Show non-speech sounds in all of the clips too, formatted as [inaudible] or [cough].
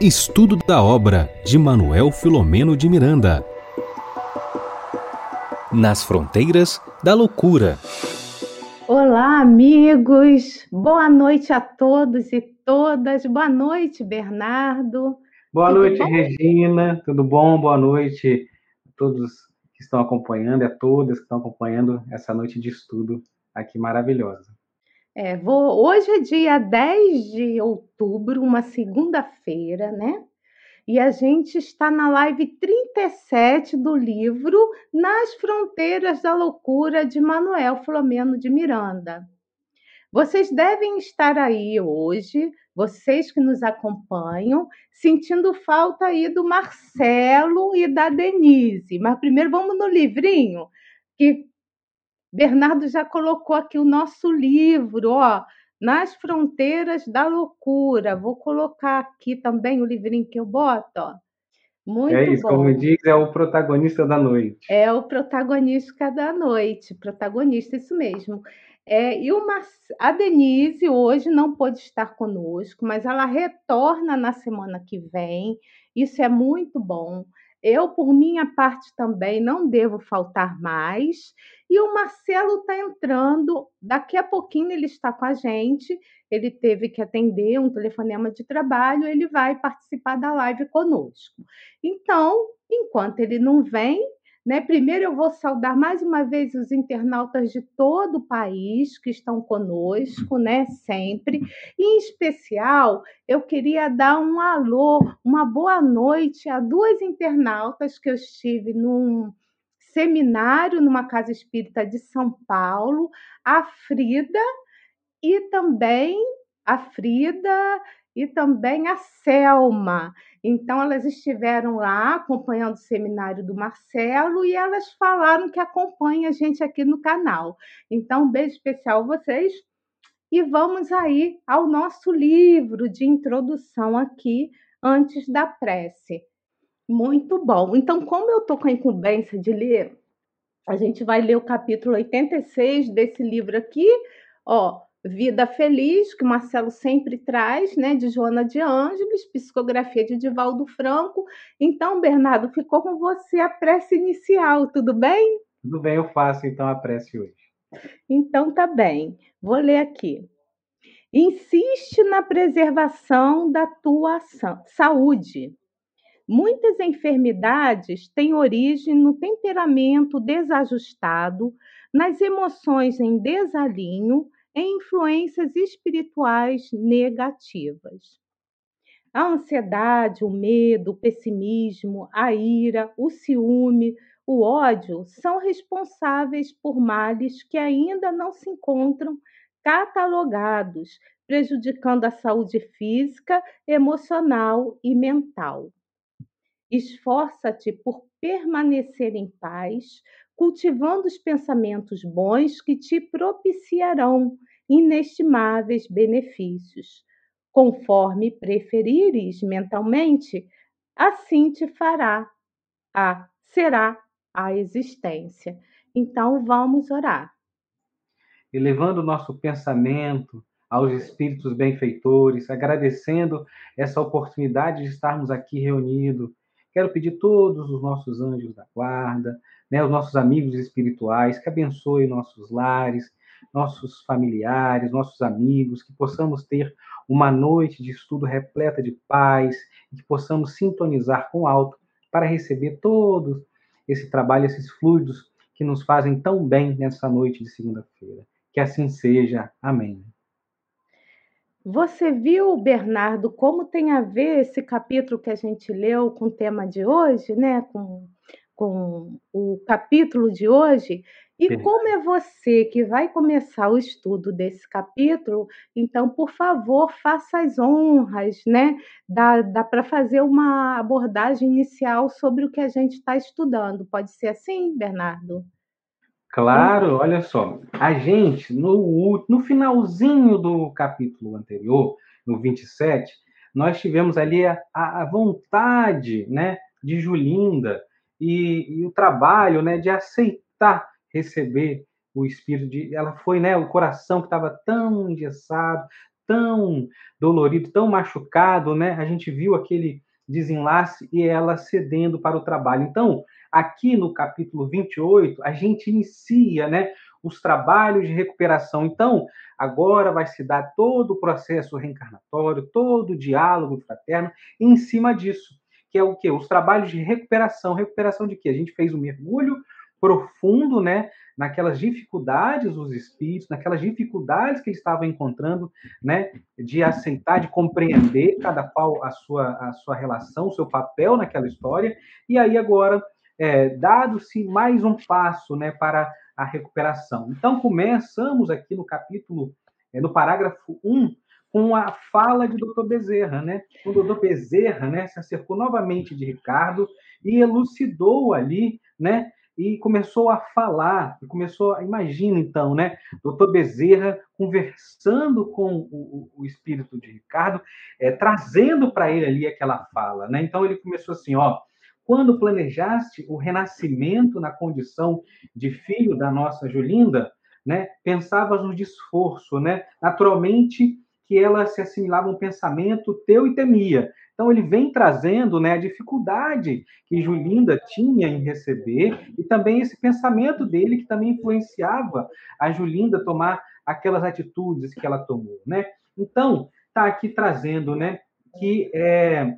Estudo da obra de Manuel Filomeno de Miranda. Nas fronteiras da loucura. Olá, amigos. Boa noite a todos e todas. Boa noite, Bernardo. Boa Tudo noite, bom? Regina. Tudo bom? Boa noite a todos que estão acompanhando e a todas que estão acompanhando essa noite de estudo aqui maravilhosa. É, vou, hoje é dia 10 de outubro, uma segunda-feira, né? E a gente está na live 37 do livro Nas Fronteiras da Loucura, de Manuel Flomeno de Miranda. Vocês devem estar aí hoje, vocês que nos acompanham, sentindo falta aí do Marcelo e da Denise. Mas primeiro vamos no livrinho, que Bernardo já colocou aqui o nosso livro, ó, Nas Fronteiras da Loucura. Vou colocar aqui também o livrinho que eu boto, ó. Muito é isso, bom. como diz, é o protagonista da noite. É o protagonista da noite, protagonista, isso mesmo. É, e uma, a Denise hoje não pôde estar conosco, mas ela retorna na semana que vem. Isso é muito bom. Eu, por minha parte, também não devo faltar mais. E o Marcelo está entrando, daqui a pouquinho ele está com a gente. Ele teve que atender um telefonema de trabalho, ele vai participar da live conosco. Então, enquanto ele não vem, né? Primeiro, eu vou saudar mais uma vez os internautas de todo o país que estão conosco, né? Sempre. E, em especial, eu queria dar um alô, uma boa noite a duas internautas que eu estive num seminário numa casa espírita de São Paulo, a Frida e também a Frida e também a Selma. Então, elas estiveram lá acompanhando o seminário do Marcelo e elas falaram que acompanham a gente aqui no canal. Então, um beijo especial a vocês. E vamos aí ao nosso livro de introdução aqui, antes da prece. Muito bom. Então, como eu estou com a incumbência de ler, a gente vai ler o capítulo 86 desse livro aqui, ó, Vida Feliz, que o Marcelo sempre traz, né, de Joana de Ângeles, psicografia de Divaldo Franco. Então, Bernardo, ficou com você a prece inicial, tudo bem? Tudo bem, eu faço então a prece hoje. Então tá bem. Vou ler aqui. Insiste na preservação da tua saúde. Muitas enfermidades têm origem no temperamento desajustado, nas emoções em desalinho em influências espirituais negativas. A ansiedade, o medo, o pessimismo, a ira, o ciúme, o ódio são responsáveis por males que ainda não se encontram catalogados, prejudicando a saúde física, emocional e mental. Esforça-te por permanecer em paz, cultivando os pensamentos bons que te propiciarão inestimáveis benefícios. Conforme preferires mentalmente, assim te fará a será a existência. Então vamos orar. Elevando nosso pensamento aos espíritos benfeitores, agradecendo essa oportunidade de estarmos aqui reunidos. Quero pedir todos os nossos anjos da guarda, né, os nossos amigos espirituais, que abençoe nossos lares, nossos familiares, nossos amigos, que possamos ter uma noite de estudo repleta de paz que possamos sintonizar com o alto para receber todo esse trabalho, esses fluidos que nos fazem tão bem nessa noite de segunda-feira. Que assim seja. Amém. Você viu, Bernardo, como tem a ver esse capítulo que a gente leu com o tema de hoje, né? Com com o capítulo de hoje. E como é você que vai começar o estudo desse capítulo, então, por favor, faça as honras, né? Dá, dá para fazer uma abordagem inicial sobre o que a gente está estudando. Pode ser assim, Bernardo? Claro, olha só. A gente, no, no finalzinho do capítulo anterior, no 27, nós tivemos ali a, a vontade né, de Julinda e, e o trabalho né, de aceitar receber o espírito de ela foi né o coração que estava tão engessado tão dolorido, tão machucado, né? A gente viu aquele desenlace e ela cedendo para o trabalho. Então, aqui no capítulo 28, a gente inicia, né, os trabalhos de recuperação. Então, agora vai se dar todo o processo reencarnatório, todo o diálogo fraterno em cima disso, que é o que? Os trabalhos de recuperação. Recuperação de quê? A gente fez um mergulho profundo, né, naquelas dificuldades dos espíritos, naquelas dificuldades que ele estava encontrando, né, de aceitar, de compreender cada qual a sua a sua relação, o seu papel naquela história. E aí agora, é, dado-se mais um passo, né, para a recuperação. Então começamos aqui no capítulo, é, no parágrafo 1, com a fala de Dr. Bezerra, né? O Dr. Bezerra, né, se acercou novamente de Ricardo e elucidou ali, né, e começou a falar, e começou, a, imagina então, né, doutor Bezerra conversando com o, o espírito de Ricardo, é, trazendo para ele ali aquela fala, né? Então ele começou assim, ó, quando planejaste o renascimento na condição de filho da nossa Julinda, né, pensavas no esforço, né? Naturalmente que ela se assimilava um pensamento teu e temia. Então ele vem trazendo né, a dificuldade que Julinda tinha em receber e também esse pensamento dele que também influenciava a Julinda tomar aquelas atitudes que ela tomou, né? Então está aqui trazendo, né, que é,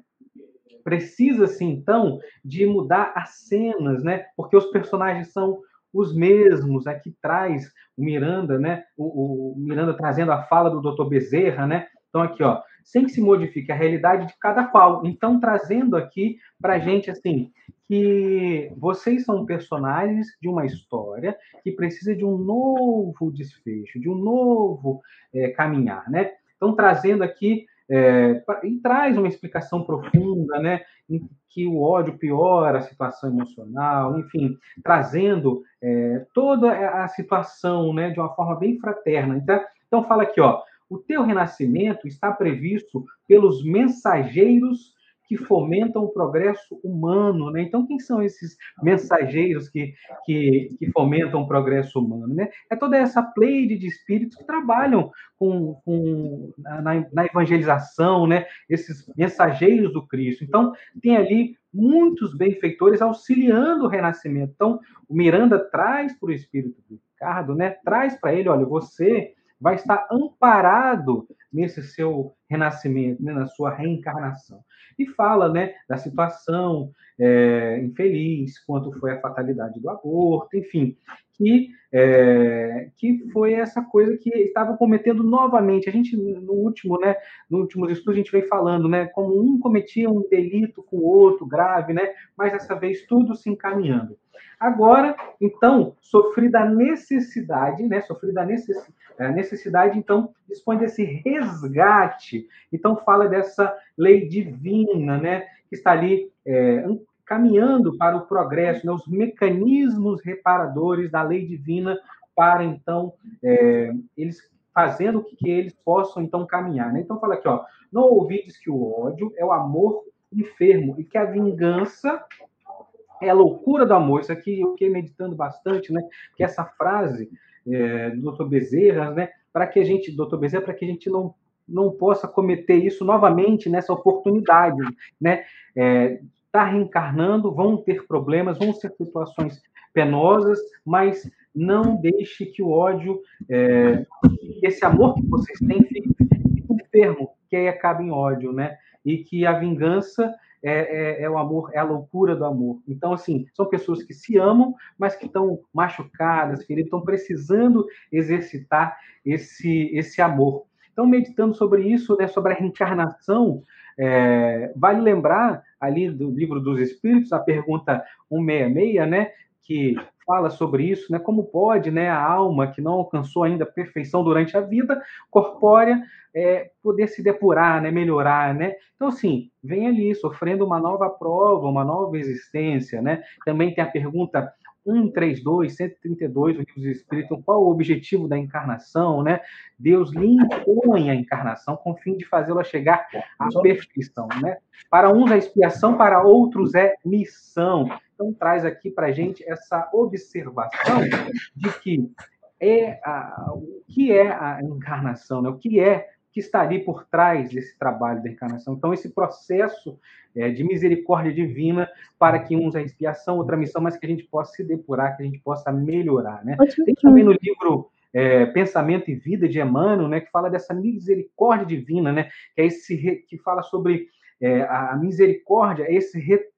precisa-se então de mudar as cenas, né? Porque os personagens são os mesmos. Aqui traz o Miranda, né? O, o Miranda trazendo a fala do Dr. Bezerra, né? Então aqui, ó, sem que se modifique a realidade de cada qual. Então, trazendo aqui para gente, assim, que vocês são personagens de uma história que precisa de um novo desfecho, de um novo é, caminhar, né? Então, trazendo aqui é, e traz uma explicação profunda, né, em que o ódio piora a situação emocional, enfim, trazendo é, toda a situação, né, de uma forma bem fraterna. Então, então fala aqui, ó, o teu renascimento está previsto pelos mensageiros que fomentam o progresso humano, né? Então, quem são esses mensageiros que, que, que fomentam o progresso humano, né? É toda essa pleide de espíritos que trabalham com, com na, na, evangelização, né? Esses mensageiros do Cristo. Então, tem ali muitos benfeitores auxiliando o renascimento. Então, o Miranda traz para o espírito do Ricardo, né? Traz para ele, olha, você vai estar amparado nesse seu renascimento, né, na sua reencarnação. E fala né, da situação é, infeliz, quanto foi a fatalidade do aborto, enfim, que, é, que foi essa coisa que estava cometendo novamente. A gente, no último, né, no último estudo, a gente vem falando, né, como um cometia um delito com o outro, grave, né, mas dessa vez tudo se encaminhando. Agora, então, sofrida a necessidade, né? Sofrida a necessidade, a necessidade, então, dispõe desse resgate. Então, fala dessa lei divina, né? Que está ali é, caminhando para o progresso, né? os mecanismos reparadores da lei divina para, então, é, eles fazendo com que eles possam, então, caminhar. Né? Então, fala aqui, ó, não ouvides que o ódio é o amor enfermo e que a vingança é a loucura do amor. Isso aqui eu fiquei meditando bastante, né? Que essa frase é, do. Bezerra, né? Para que a gente, Dr. Bezerra, para que a gente não não possa cometer isso novamente nessa oportunidade, né? É, tá reencarnando, vão ter problemas, vão ser situações penosas, mas não deixe que o ódio, é, esse amor que vocês têm, fique, enfermo, que aí acabe em ódio, né? E que a vingança é, é, é, o amor, é a loucura do amor. Então, assim, são pessoas que se amam, mas que estão machucadas, feridas, estão precisando exercitar esse, esse amor. Então, meditando sobre isso, né, sobre a reencarnação, é, vale lembrar ali do livro dos Espíritos, a pergunta 166, né, que fala sobre isso, né? Como pode, né, a alma que não alcançou ainda a perfeição durante a vida corpórea é, poder se depurar, né, melhorar, né? Então, assim, vem ali sofrendo uma nova prova, uma nova existência, né? Também tem a pergunta 132, 132 do Livro dos Espíritos, qual o objetivo da encarnação, né? Deus lhe impõe a encarnação com o fim de fazê-la chegar à perfeição, né? Para uns é expiação, para outros é missão. Então, traz aqui para a gente essa observação de que é a, o que é a encarnação, né? o que é que está ali por trás desse trabalho da encarnação. Então, esse processo é, de misericórdia divina para que uns a expiação, outra missão, mas que a gente possa se depurar, que a gente possa melhorar. Né? Tem também no livro é, Pensamento e Vida de Emmanuel, né, que fala dessa misericórdia divina, né, que é esse que fala sobre é, a misericórdia, é esse retorno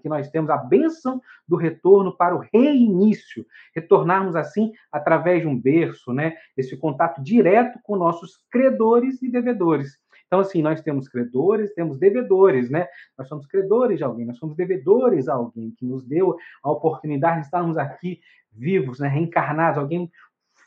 que nós temos, a bênção do retorno para o reinício, retornarmos assim através de um berço, né, esse contato direto com nossos credores e devedores. Então, assim, nós temos credores, temos devedores, né? Nós somos credores de alguém, nós somos devedores a alguém que nos deu a oportunidade de estarmos aqui vivos, né? reencarnados, alguém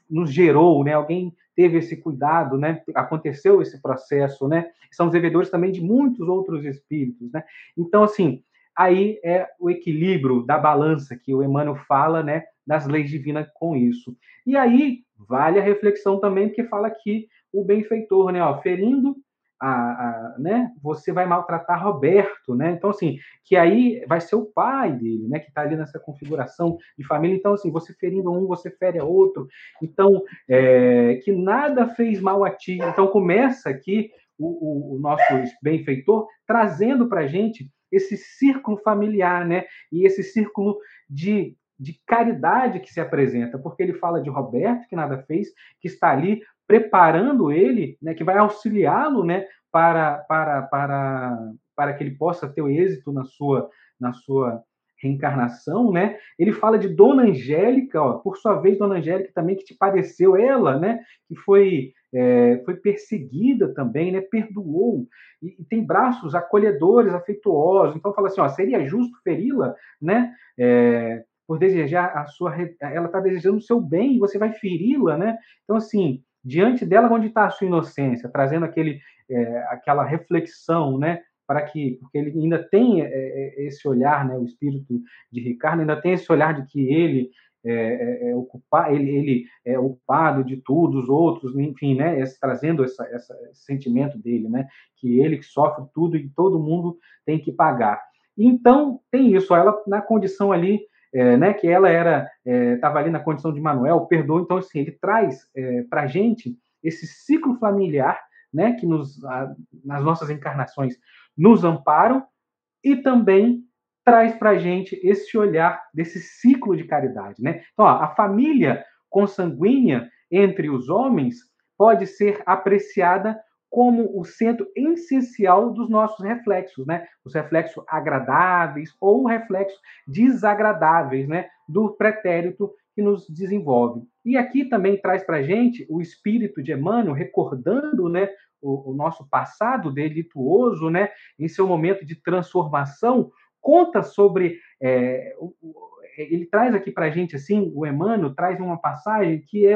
nos gerou, né? Alguém teve esse cuidado, né? Aconteceu esse processo, né? São devedores também de muitos outros espíritos, né? Então, assim, aí é o equilíbrio da balança que o Emmanuel fala, né? Das leis divinas com isso. E aí vale a reflexão também, porque fala que o benfeitor, né? Ó, ferindo a, a, né, você vai maltratar Roberto, né? Então, assim, que aí vai ser o pai dele, né? Que está ali nessa configuração de família. Então, assim, você ferindo um, você fere a outro. Então, é, que nada fez mal a ti. Então, começa aqui o, o, o nosso benfeitor trazendo para gente esse círculo familiar, né? E esse círculo de de caridade que se apresenta, porque ele fala de Roberto, que nada fez, que está ali preparando ele, né, que vai auxiliá-lo, né, para, para, para, para que ele possa ter o êxito na sua, na sua reencarnação, né? Ele fala de Dona Angélica, ó, por sua vez, Dona Angélica também que te padeceu, ela, né? Que foi é, foi perseguida também, né? Perdoou e, e, tem braços acolhedores, afetuosos. Então fala assim, ó, seria justo feri-la, né? É, por desejar a sua, ela está desejando o seu bem e você vai feri-la, né? Então assim, diante dela onde está a sua inocência, trazendo aquele, é, aquela reflexão, né? Para que, porque ele ainda tem é, é, esse olhar, né? O espírito de Ricardo ainda tem esse olhar de que ele é, é, é ocupar, ele, ele é ocupado de tudo, os outros, enfim, né? Trazendo essa, essa, esse sentimento dele, né? Que ele que sofre tudo e todo mundo tem que pagar. Então tem isso, ela na condição ali é, né, que ela era estava é, ali na condição de Manuel, perdoa. Então, assim, ele traz é, para a gente esse ciclo familiar, né, que nos, a, nas nossas encarnações nos amparam e também traz para a gente esse olhar desse ciclo de caridade, né? Então, ó, a família consanguínea entre os homens pode ser apreciada como o centro essencial dos nossos reflexos, né? Os reflexos agradáveis ou reflexos desagradáveis, né? Do pretérito que nos desenvolve. E aqui também traz para gente o espírito de Emmanuel, recordando, né? O, o nosso passado delituoso, né? Em seu momento de transformação, conta sobre é, ele traz aqui para a gente assim, o Emmanuel traz uma passagem que é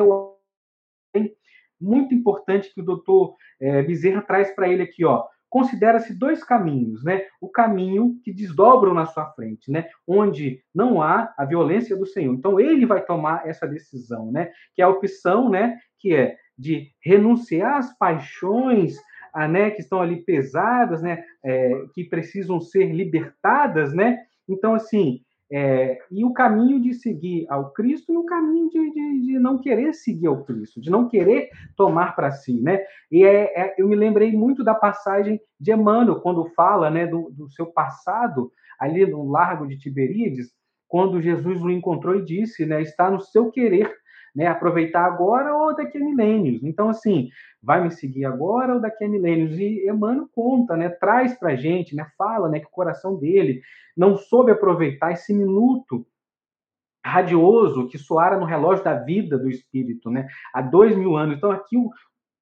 muito importante que o doutor é, Bezerra traz para ele aqui, ó. Considera-se dois caminhos, né? O caminho que desdobram na sua frente, né? Onde não há a violência do Senhor. Então ele vai tomar essa decisão, né? Que é a opção, né? Que é de renunciar às paixões, né? Que estão ali pesadas, né? É, que precisam ser libertadas, né? Então assim, é, e o caminho de seguir ao Cristo e o caminho de, de, de não querer seguir ao Cristo, de não querer tomar para si, né? E é, é, eu me lembrei muito da passagem de Emmanuel, quando fala né, do, do seu passado, ali no Largo de Tiberíades, quando Jesus o encontrou e disse, né, está no seu querer né? Aproveitar agora ou daqui a milênios. Então, assim, vai me seguir agora ou daqui a milênios? E Emmanuel conta, né? Traz para gente, né? Fala, né? Que o coração dele não soube aproveitar esse minuto radioso que soara no relógio da vida do espírito, né? Há dois mil anos. Então, aqui o,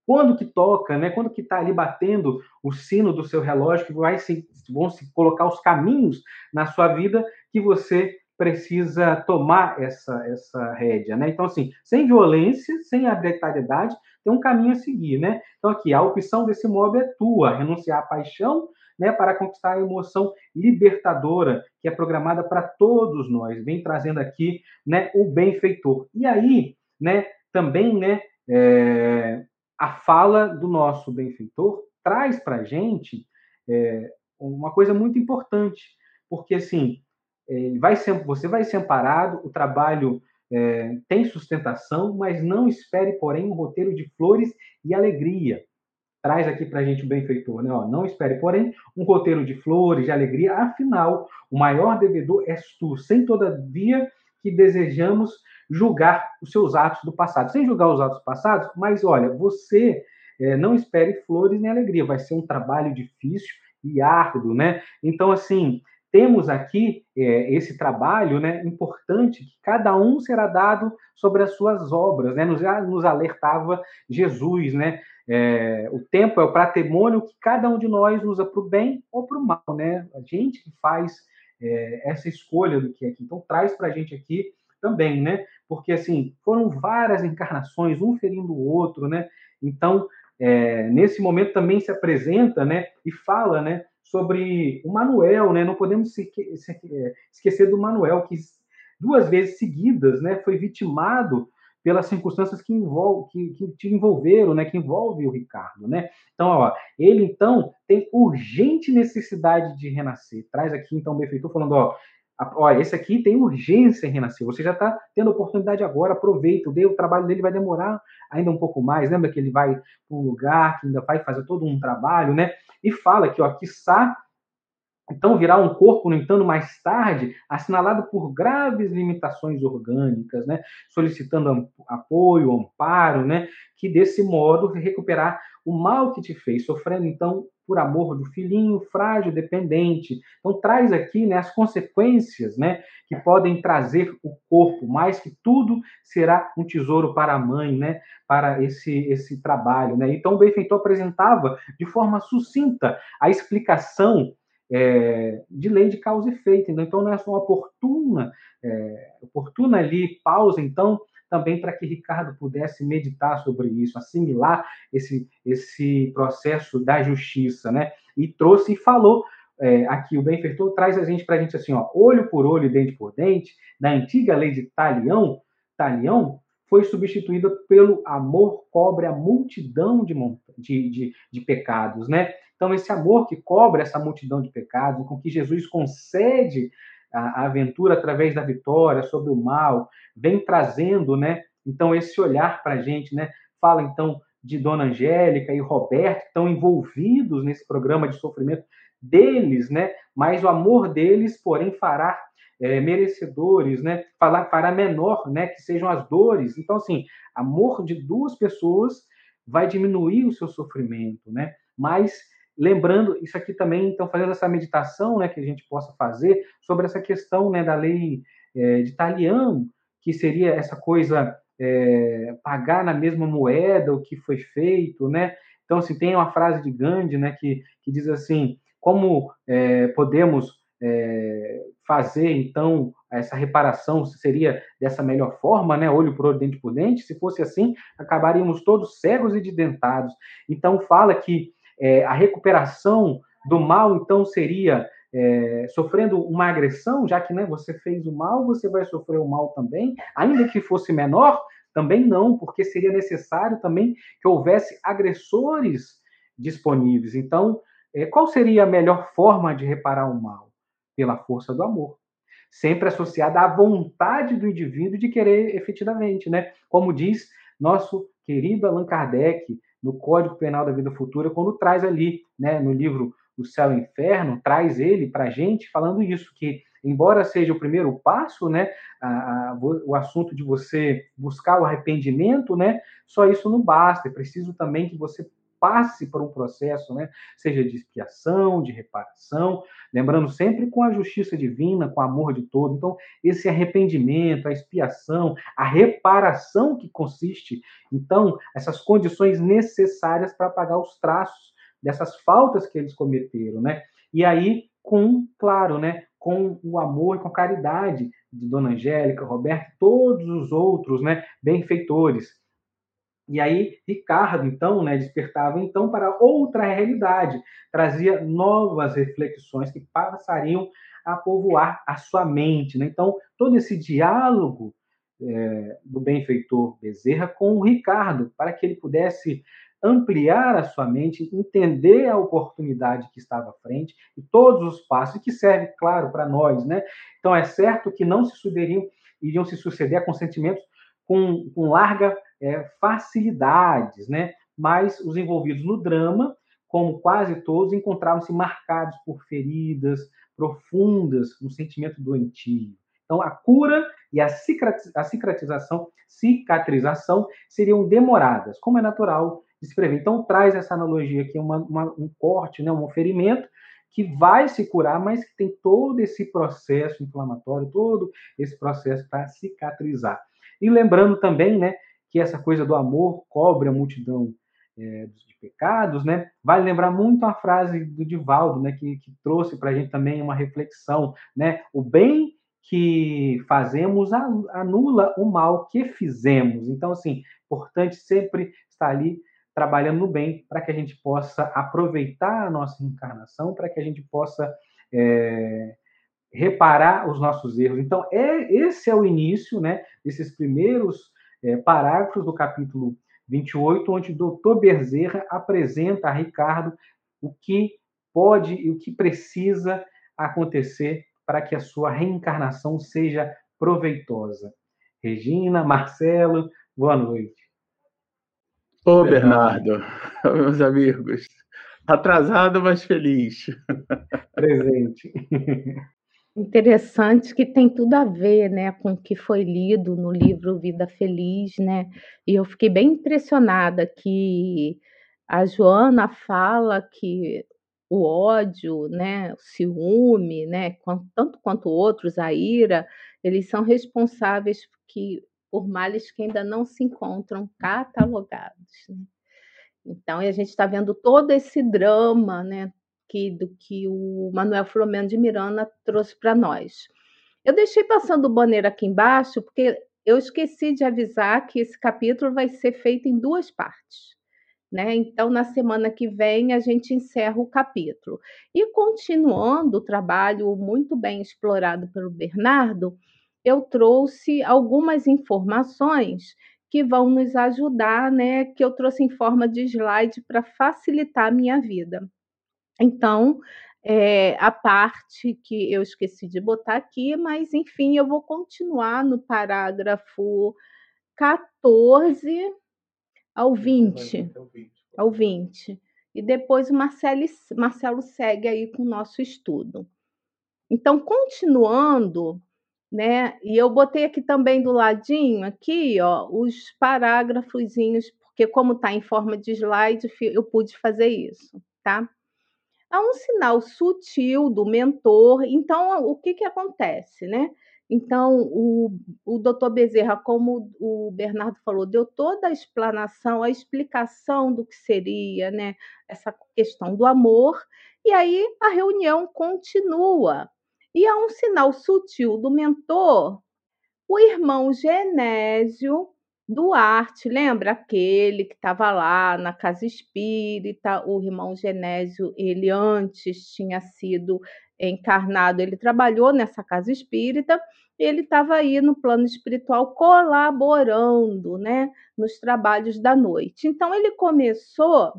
quando que toca, né? Quando que está ali batendo o sino do seu relógio, que vai se, vão se colocar os caminhos na sua vida que você precisa tomar essa, essa rédea, né? Então, assim, sem violência, sem arbitrariedade, tem um caminho a seguir, né? Então, aqui, a opção desse modo é tua, renunciar à paixão, né, para conquistar a emoção libertadora que é programada para todos nós, vem trazendo aqui, né, o benfeitor. E aí, né, também, né, é, a fala do nosso benfeitor traz para gente é, uma coisa muito importante, porque, assim, ele vai ser, você vai ser amparado, o trabalho é, tem sustentação, mas não espere, porém, um roteiro de flores e alegria. traz aqui para a gente o benfeitor, né? Ó, não espere, porém, um roteiro de flores, de alegria, afinal, o maior devedor és tu, sem todavia que desejamos julgar os seus atos do passado, sem julgar os atos passados, mas olha, você é, não espere flores nem alegria, vai ser um trabalho difícil e árduo, né? Então, assim, temos aqui é, esse trabalho né, importante que cada um será dado sobre as suas obras. Né? Nos, nos alertava Jesus. Né? É, o tempo é o patrimônio que cada um de nós usa para o bem ou para o mal. Né? A gente que faz é, essa escolha do que é aqui. Então, traz para a gente aqui também, né? Porque, assim, foram várias encarnações, um ferindo o outro, né? Então, é, nesse momento também se apresenta, né? E fala, né? Sobre o Manuel, né? Não podemos é, esquecer do Manuel, que duas vezes seguidas, né, foi vitimado pelas circunstâncias que, envolve, que, que te envolveram, né, que envolve o Ricardo, né? Então, ó, ele então tem urgente necessidade de renascer. Traz aqui então o benfeitor falando, ó, Olha, esse aqui tem urgência em renascer. Você já está tendo oportunidade agora, aproveita. O trabalho dele vai demorar ainda um pouco mais. Lembra que ele vai para um lugar que ainda vai fazer todo um trabalho, né? E fala que, ó, quiçá, então virá um corpo, no entanto, mais tarde, assinalado por graves limitações orgânicas, né? Solicitando apoio, amparo, né? Que desse modo recuperar o mal que te fez, sofrendo então por amor do filhinho frágil, dependente. Então traz aqui né, as consequências né, que podem trazer o corpo, mais que tudo será um tesouro para a mãe, né, para esse, esse trabalho. Né? Então o benfeitor apresentava de forma sucinta a explicação é, de lei de causa e efeito. Então não é oportuna, é, oportuna ali pausa, então também para que Ricardo pudesse meditar sobre isso, assimilar esse, esse processo da justiça, né? E trouxe e falou é, aqui, o benfeitor traz a gente para a gente assim, ó, olho por olho, dente por dente, na antiga lei de Talião, Talião foi substituída pelo amor cobre a multidão de, de, de, de pecados, né? Então, esse amor que cobre essa multidão de pecados, com que Jesus concede a, a aventura através da vitória sobre o mal, vem trazendo, né? Então, esse olhar para a gente, né? Fala, então, de Dona Angélica e Roberto, que estão envolvidos nesse programa de sofrimento deles, né? Mas o amor deles, porém, fará é, merecedores, né? Falar, fará menor, né? Que sejam as dores. Então, assim, amor de duas pessoas vai diminuir o seu sofrimento, né? Mas lembrando isso aqui também, então fazendo essa meditação, né, que a gente possa fazer sobre essa questão, né, da lei é, de Talião, que seria essa coisa é, pagar na mesma moeda o que foi feito, né? Então, assim, tem uma frase de Gandhi, né, que, que diz assim, como é, podemos é, fazer, então, essa reparação seria dessa melhor forma, né? Olho por olho, dente por dente. Se fosse assim, acabaríamos todos cegos e desdentados. Então, fala que é, a recuperação do mal, então, seria é, sofrendo uma agressão, já que né, você fez o mal, você vai sofrer o mal também, ainda que fosse menor, também não, porque seria necessário também que houvesse agressores disponíveis. Então, é, qual seria a melhor forma de reparar o mal? Pela força do amor. Sempre associada à vontade do indivíduo de querer efetivamente, né? Como diz nosso querido Allan Kardec, no Código Penal da Vida Futura, quando traz ali, né, no livro O Céu e o Inferno, traz ele para a gente falando isso, que embora seja o primeiro passo, né, a, a, o assunto de você buscar o arrependimento, né, só isso não basta, é preciso também que você passe por um processo, né, seja de expiação, de reparação, lembrando sempre com a justiça divina, com o amor de todo. Então, esse arrependimento, a expiação, a reparação que consiste, então, essas condições necessárias para pagar os traços dessas faltas que eles cometeram, né? E aí, com, claro, né, com o amor e com a caridade de Dona Angélica, Roberto, todos os outros, né, benfeitores e aí Ricardo, então, né, despertava então para outra realidade, trazia novas reflexões que passariam a povoar a sua mente. Né? Então, todo esse diálogo é, do benfeitor Bezerra com o Ricardo, para que ele pudesse ampliar a sua mente, entender a oportunidade que estava à frente e todos os passos, que serve, claro, para nós. Né? Então, é certo que não se sucederiam, iriam se suceder a consentimentos com, com larga é, facilidades, né? mas os envolvidos no drama, como quase todos, encontravam-se marcados por feridas profundas, um sentimento doentio. Então, a cura e a cicatrização, cicatrização seriam demoradas, como é natural de se prever. Então, traz essa analogia aqui, uma, uma, um corte, né, um ferimento, que vai se curar, mas que tem todo esse processo inflamatório, todo esse processo para cicatrizar. E lembrando também, né, que essa coisa do amor cobre a multidão é, de pecados, né? Vale lembrar muito a frase do Divaldo, né, que, que trouxe para a gente também uma reflexão, né? O bem que fazemos anula o mal que fizemos. Então, assim, importante sempre estar ali trabalhando no bem para que a gente possa aproveitar a nossa encarnação, para que a gente possa é, reparar os nossos erros. Então, é esse é o início, né, desses primeiros é, parágrafos do capítulo 28, onde o doutor Bezerra apresenta a Ricardo o que pode e o que precisa acontecer para que a sua reencarnação seja proveitosa. Regina, Marcelo, boa noite. Ô, Bernardo, [laughs] meus amigos, atrasado, mas feliz. Presente. [laughs] Interessante que tem tudo a ver, né, com o que foi lido no livro Vida Feliz, né? E eu fiquei bem impressionada que a Joana fala que o ódio, né, o ciúme, né, tanto quanto outros, a ira, eles são responsáveis que, por males que ainda não se encontram catalogados. Né? Então, a gente está vendo todo esse drama né, que, do que o Manuel Filomeno de Miranda trouxe para nós. Eu deixei passando o banner aqui embaixo porque eu esqueci de avisar que esse capítulo vai ser feito em duas partes. Né? Então, na semana que vem, a gente encerra o capítulo. E continuando o trabalho muito bem explorado pelo Bernardo, eu trouxe algumas informações que vão nos ajudar, né? Que eu trouxe em forma de slide para facilitar a minha vida. Então, é, a parte que eu esqueci de botar aqui, mas enfim, eu vou continuar no parágrafo 14 ao 20. Ao 20. E depois o Marcelo, Marcelo segue aí com o nosso estudo. Então, continuando, né? E eu botei aqui também do ladinho, aqui, ó, os parágrafozinhos, porque como está em forma de slide, eu pude fazer isso, tá? Há um sinal sutil do mentor. Então, o que, que acontece, né? Então, o, o doutor Bezerra, como o Bernardo falou, deu toda a explanação, a explicação do que seria né, essa questão do amor, e aí a reunião continua. E há um sinal sutil do mentor, o irmão Genésio Duarte, lembra aquele que estava lá na casa espírita? O irmão Genésio, ele antes tinha sido encarnado, ele trabalhou nessa casa espírita, ele estava aí no plano espiritual colaborando, né, nos trabalhos da noite. Então ele começou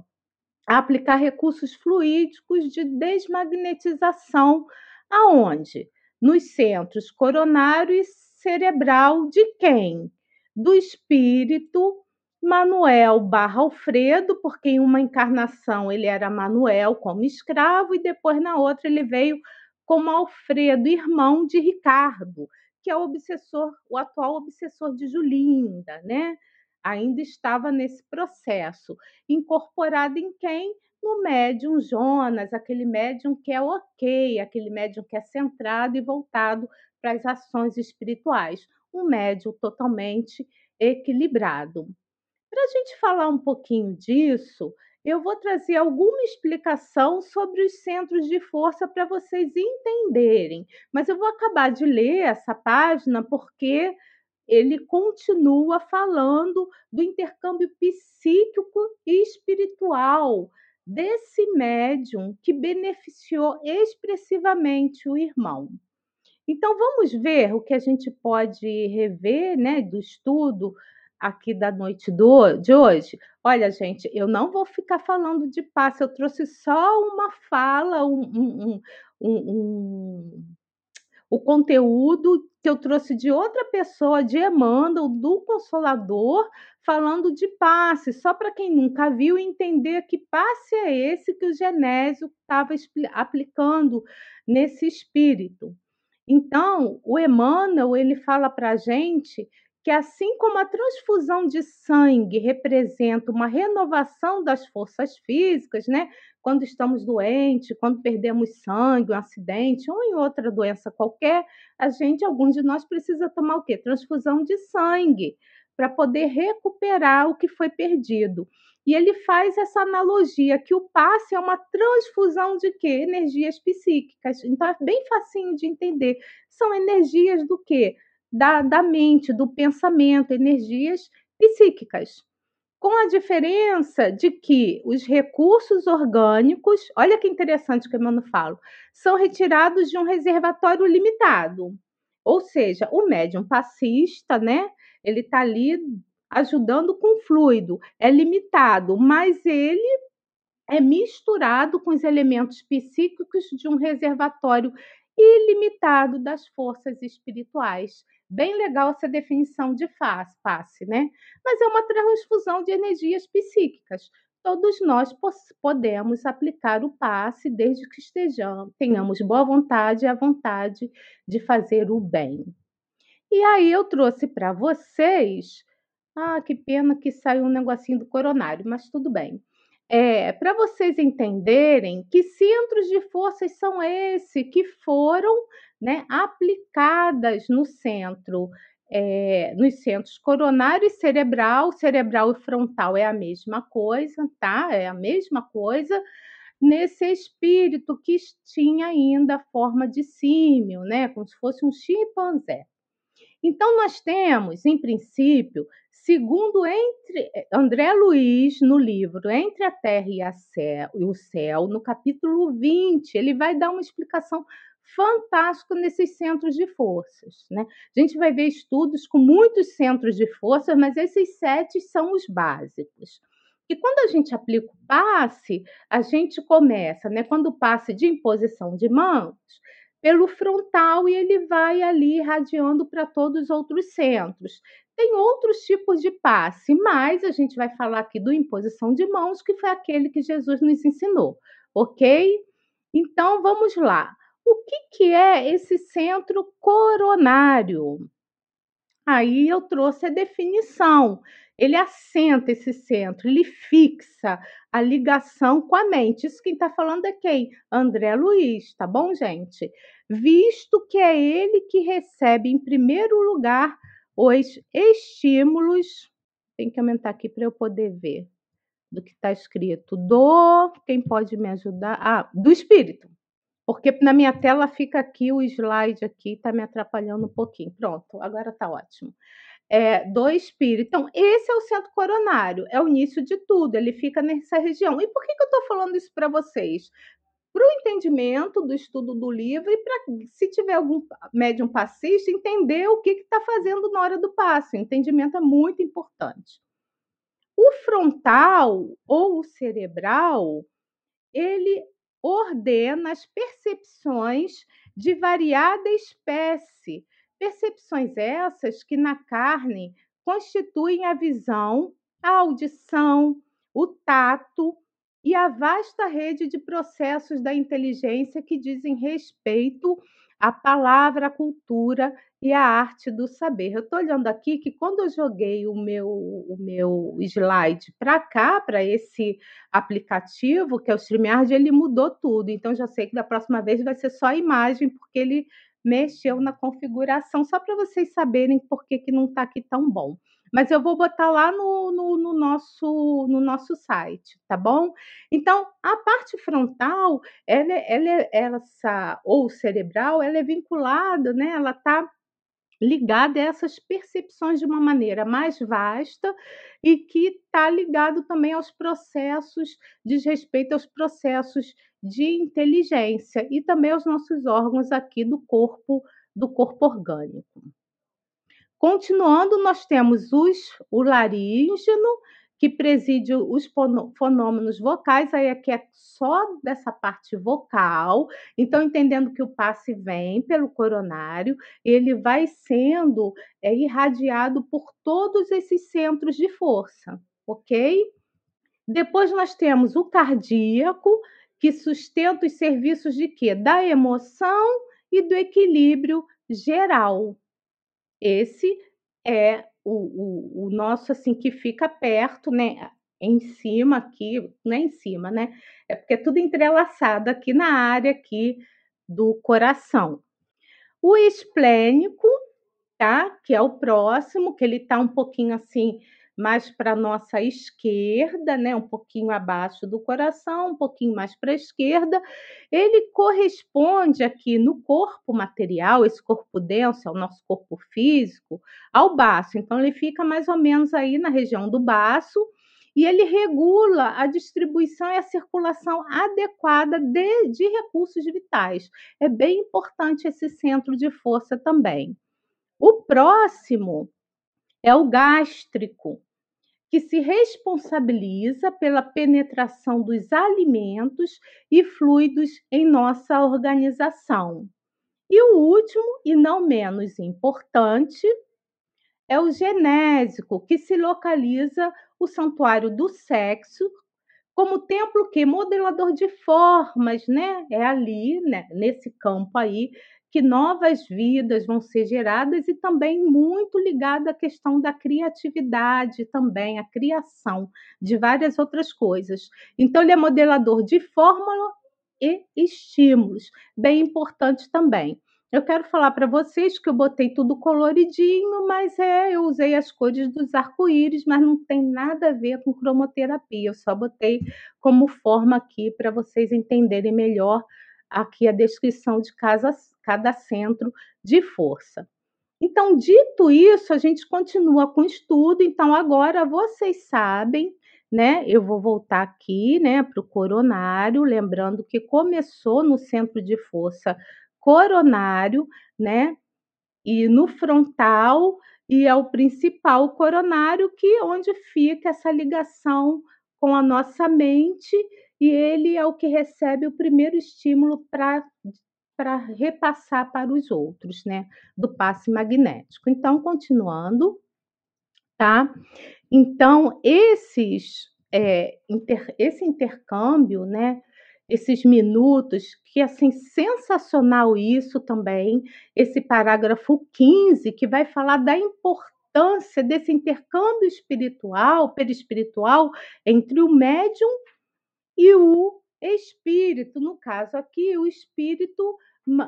a aplicar recursos fluídicos de desmagnetização aonde? Nos centros coronário e cerebral de quem? Do espírito Manuel barra Alfredo, porque em uma encarnação ele era Manuel como escravo, e depois na outra ele veio como Alfredo, irmão de Ricardo, que é o obsessor, o atual obsessor de Julinda, né? Ainda estava nesse processo, incorporado em quem? No médium Jonas, aquele médium que é ok, aquele médium que é centrado e voltado para as ações espirituais, um médium totalmente equilibrado. Para a gente falar um pouquinho disso, eu vou trazer alguma explicação sobre os centros de força para vocês entenderem. Mas eu vou acabar de ler essa página porque ele continua falando do intercâmbio psíquico e espiritual desse médium que beneficiou expressivamente o irmão. Então vamos ver o que a gente pode rever, né, do estudo aqui da noite do, de hoje. Olha, gente, eu não vou ficar falando de passe, eu trouxe só uma fala, um, um, um, um o conteúdo que eu trouxe de outra pessoa, de Emmanuel, do Consolador, falando de passe, só para quem nunca viu entender que passe é esse que o Genésio estava aplicando nesse espírito. Então, o Emmanuel, ele fala para a gente que assim como a transfusão de sangue representa uma renovação das forças físicas, né? Quando estamos doentes, quando perdemos sangue, um acidente ou em outra doença qualquer, a gente, alguns de nós precisa tomar o quê? Transfusão de sangue para poder recuperar o que foi perdido. E ele faz essa analogia que o passe é uma transfusão de quê? Energias psíquicas. Então é bem facinho de entender. São energias do quê? da, da mente, do pensamento, energias psíquicas. Com a diferença de que os recursos orgânicos, olha que interessante que eu não falo, são retirados de um reservatório limitado. Ou seja, o médium passista, né? Ele está ali ajudando com fluido, é limitado, mas ele é misturado com os elementos psíquicos de um reservatório ilimitado das forças espirituais. Bem legal essa definição de face, passe, né? Mas é uma transfusão de energias psíquicas. Todos nós podemos aplicar o passe desde que estejamos, tenhamos boa vontade e a vontade de fazer o bem. E aí eu trouxe para vocês. Ah, que pena que saiu um negocinho do coronário, mas tudo bem. É, para vocês entenderem que centros de forças são esses que foram né, aplicadas no centro, é, nos centros coronário e cerebral, cerebral e frontal é a mesma coisa, tá? É a mesma coisa nesse espírito que tinha ainda a forma de símio, né? Como se fosse um chimpanzé. Então, nós temos, em princípio, segundo entre André Luiz, no livro Entre a Terra e, o Céu, no capítulo 20, ele vai dar uma explicação fantástico nesses centros de forças. Né? A gente vai ver estudos com muitos centros de forças, mas esses sete são os básicos. E quando a gente aplica o passe, a gente começa, né, quando o passe de imposição de mãos, pelo frontal e ele vai ali irradiando para todos os outros centros. Tem outros tipos de passe, mas a gente vai falar aqui do imposição de mãos, que foi aquele que Jesus nos ensinou, ok? Então vamos lá. O que, que é esse centro coronário? Aí eu trouxe a definição. Ele assenta esse centro, ele fixa a ligação com a mente. Isso quem está falando é quem? André Luiz, tá bom, gente? Visto que é ele que recebe, em primeiro lugar, os estímulos. Tem que aumentar aqui para eu poder ver do que está escrito. Do. Quem pode me ajudar? Ah, do espírito. Porque na minha tela fica aqui o slide aqui, está me atrapalhando um pouquinho. Pronto, agora está ótimo. É, do espírito. Então, esse é o centro coronário, é o início de tudo, ele fica nessa região. E por que, que eu estou falando isso para vocês? Para o entendimento do estudo do livro e para, se tiver algum médium passista, entender o que está fazendo na hora do passe. O entendimento é muito importante. O frontal ou o cerebral, ele ordena as percepções de variada espécie. Percepções essas que na carne constituem a visão, a audição, o tato e a vasta rede de processos da inteligência que dizem respeito à palavra, à cultura e à arte do saber. Eu estou olhando aqui que quando eu joguei o meu, o meu slide para cá, para esse aplicativo, que é o StreamYard, ele mudou tudo. Então, já sei que da próxima vez vai ser só a imagem, porque ele mexeu na configuração, só para vocês saberem por que, que não está aqui tão bom. Mas eu vou botar lá no, no, no, nosso, no nosso site, tá bom? Então, a parte frontal, ela, ela, essa, ou cerebral, ela é vinculada, né? Ela está ligada a essas percepções de uma maneira mais vasta e que está ligado também aos processos, diz respeito aos processos de inteligência e também aos nossos órgãos aqui do corpo, do corpo orgânico. Continuando, nós temos os, o laríngeno, que preside os fonômenos vocais, aí aqui é só dessa parte vocal. Então, entendendo que o passe vem pelo coronário, ele vai sendo é, irradiado por todos esses centros de força, ok? Depois nós temos o cardíaco, que sustenta os serviços de quê? Da emoção e do equilíbrio geral. Esse é o, o, o nosso, assim, que fica perto, né? Em cima aqui, não é em cima, né? É porque é tudo entrelaçado aqui na área aqui do coração. O esplênico, tá? Que é o próximo, que ele tá um pouquinho assim mais para nossa esquerda, né, um pouquinho abaixo do coração, um pouquinho mais para a esquerda, ele corresponde aqui no corpo material, esse corpo denso é o nosso corpo físico, ao baço. Então, ele fica mais ou menos aí na região do baço e ele regula a distribuição e a circulação adequada de, de recursos vitais. É bem importante esse centro de força também. O próximo é o gástrico que se responsabiliza pela penetração dos alimentos e fluidos em nossa organização. E o último, e não menos importante, é o genésico, que se localiza o santuário do sexo como templo que modelador de formas, né? É ali, né, nesse campo aí que novas vidas vão ser geradas e também muito ligada à questão da criatividade também, a criação de várias outras coisas. Então ele é modelador de fórmula e estímulos, bem importante também. Eu quero falar para vocês que eu botei tudo coloridinho, mas é, eu usei as cores dos arco-íris, mas não tem nada a ver com cromoterapia. Eu só botei como forma aqui para vocês entenderem melhor aqui a descrição de cada, cada centro de força. Então, dito isso, a gente continua com o estudo. Então, agora vocês sabem, né? Eu vou voltar aqui, né, para o coronário, lembrando que começou no centro de força coronário, né? E no frontal e é o principal coronário que é onde fica essa ligação com a nossa mente e ele é o que recebe o primeiro estímulo para para repassar para os outros, né, do passe magnético. Então, continuando, tá? Então, esses, é, inter, esse intercâmbio, né, esses minutos, que assim, sensacional isso também, esse parágrafo 15, que vai falar da importância desse intercâmbio espiritual, perispiritual, entre o médium e o espírito, no caso aqui, o espírito,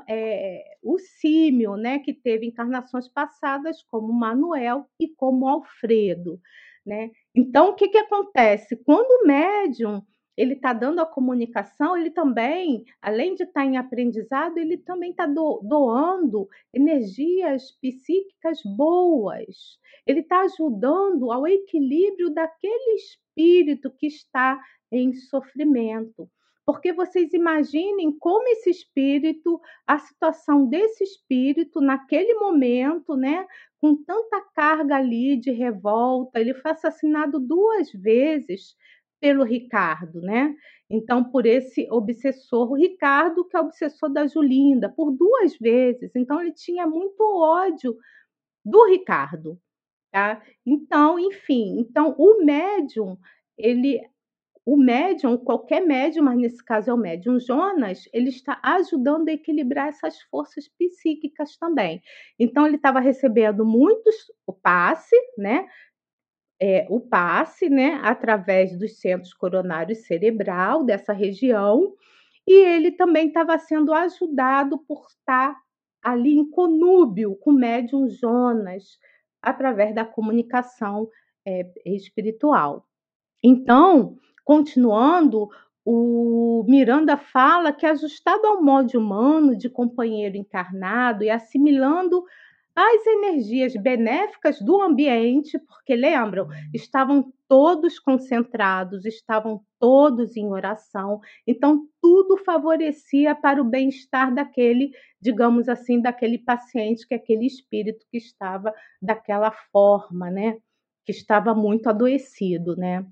é, o símio, né, que teve encarnações passadas como Manuel e como Alfredo, né? Então, o que, que acontece? Quando o médium ele está dando a comunicação, ele também, além de estar tá em aprendizado, ele também está do, doando energias psíquicas boas. Ele está ajudando ao equilíbrio daquele espírito que está em sofrimento. Porque vocês imaginem como esse espírito, a situação desse espírito naquele momento, né, com tanta carga ali de revolta, ele foi assassinado duas vezes pelo Ricardo, né? Então, por esse obsessor, o Ricardo, que é obsessor da Julinda, por duas vezes. Então, ele tinha muito ódio do Ricardo, tá? Então, enfim, então o médium, ele o médium, qualquer médium, mas nesse caso é o médium Jonas, ele está ajudando a equilibrar essas forças psíquicas também. Então, ele estava recebendo muitos o passe, né? É, o passe, né, através dos centros coronários cerebral dessa região, e ele também estava sendo ajudado por estar ali em conúbio com o médium Jonas, através da comunicação é, espiritual. Então, Continuando, o Miranda fala que, ajustado ao modo humano de companheiro encarnado e assimilando as energias benéficas do ambiente, porque lembram, estavam todos concentrados, estavam todos em oração, então tudo favorecia para o bem-estar daquele, digamos assim, daquele paciente, que é aquele espírito que estava daquela forma, né? que estava muito adoecido, né?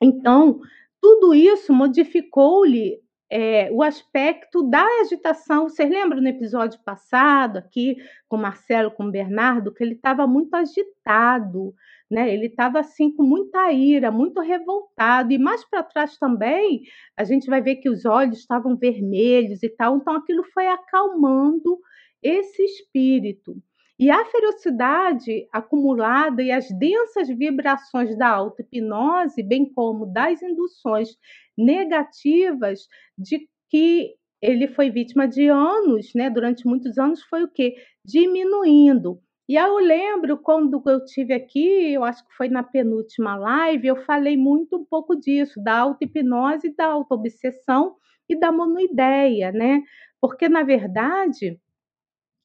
Então, tudo isso modificou-lhe é, o aspecto da agitação. Vocês lembram no episódio passado, aqui com Marcelo, com Bernardo, que ele estava muito agitado, né? Ele estava assim com muita ira, muito revoltado. E mais para trás também, a gente vai ver que os olhos estavam vermelhos e tal. Então, aquilo foi acalmando esse espírito. E a ferocidade acumulada e as densas vibrações da auto-hipnose, bem como das induções negativas de que ele foi vítima de anos, né? Durante muitos anos foi o quê? Diminuindo. E eu lembro quando eu tive aqui, eu acho que foi na penúltima live, eu falei muito um pouco disso, da auto-hipnose, da auto-obsessão e da monoideia, né? Porque, na verdade,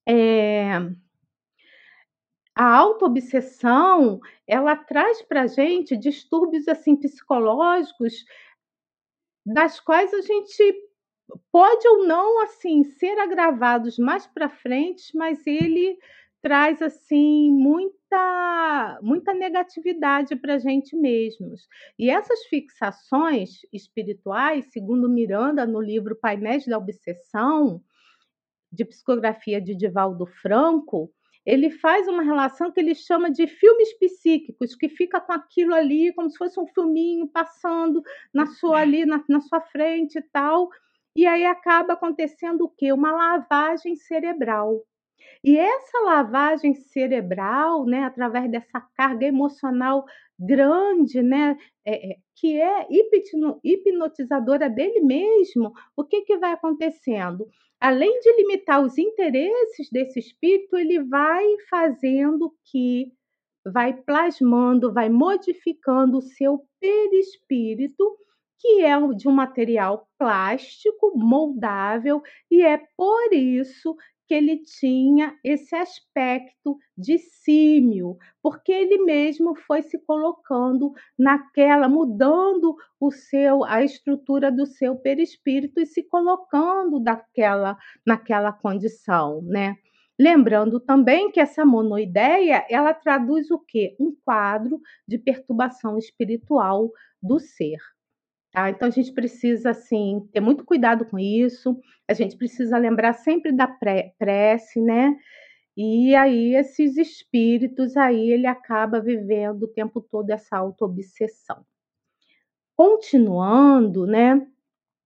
é, a autoobsessão, ela traz para a gente distúrbios assim psicológicos, das quais a gente pode ou não assim ser agravados mais para frente, mas ele traz assim muita muita negatividade para a gente mesmos. E essas fixações espirituais, segundo Miranda no livro Painéis da Obsessão, de psicografia de Divaldo Franco, ele faz uma relação que ele chama de filmes psíquicos, que fica com aquilo ali como se fosse um filminho passando na sua ali na, na sua frente e tal. E aí acaba acontecendo o quê? Uma lavagem cerebral. E essa lavagem cerebral, né, através dessa carga emocional grande, né, é, é que é hipnotizadora dele mesmo, o que, que vai acontecendo? além de limitar os interesses desse espírito, ele vai fazendo que vai plasmando, vai modificando o seu perispírito, que é de um material plástico, moldável, e é por isso que ele tinha esse aspecto de símio, porque ele mesmo foi se colocando naquela, mudando o seu a estrutura do seu perispírito e se colocando daquela naquela condição, né? Lembrando também que essa monoideia, ela traduz o quê? Um quadro de perturbação espiritual do ser. Tá? Então a gente precisa assim ter muito cuidado com isso. A gente precisa lembrar sempre da prece, né? E aí esses espíritos aí ele acaba vivendo o tempo todo essa autoobsessão. Continuando, né?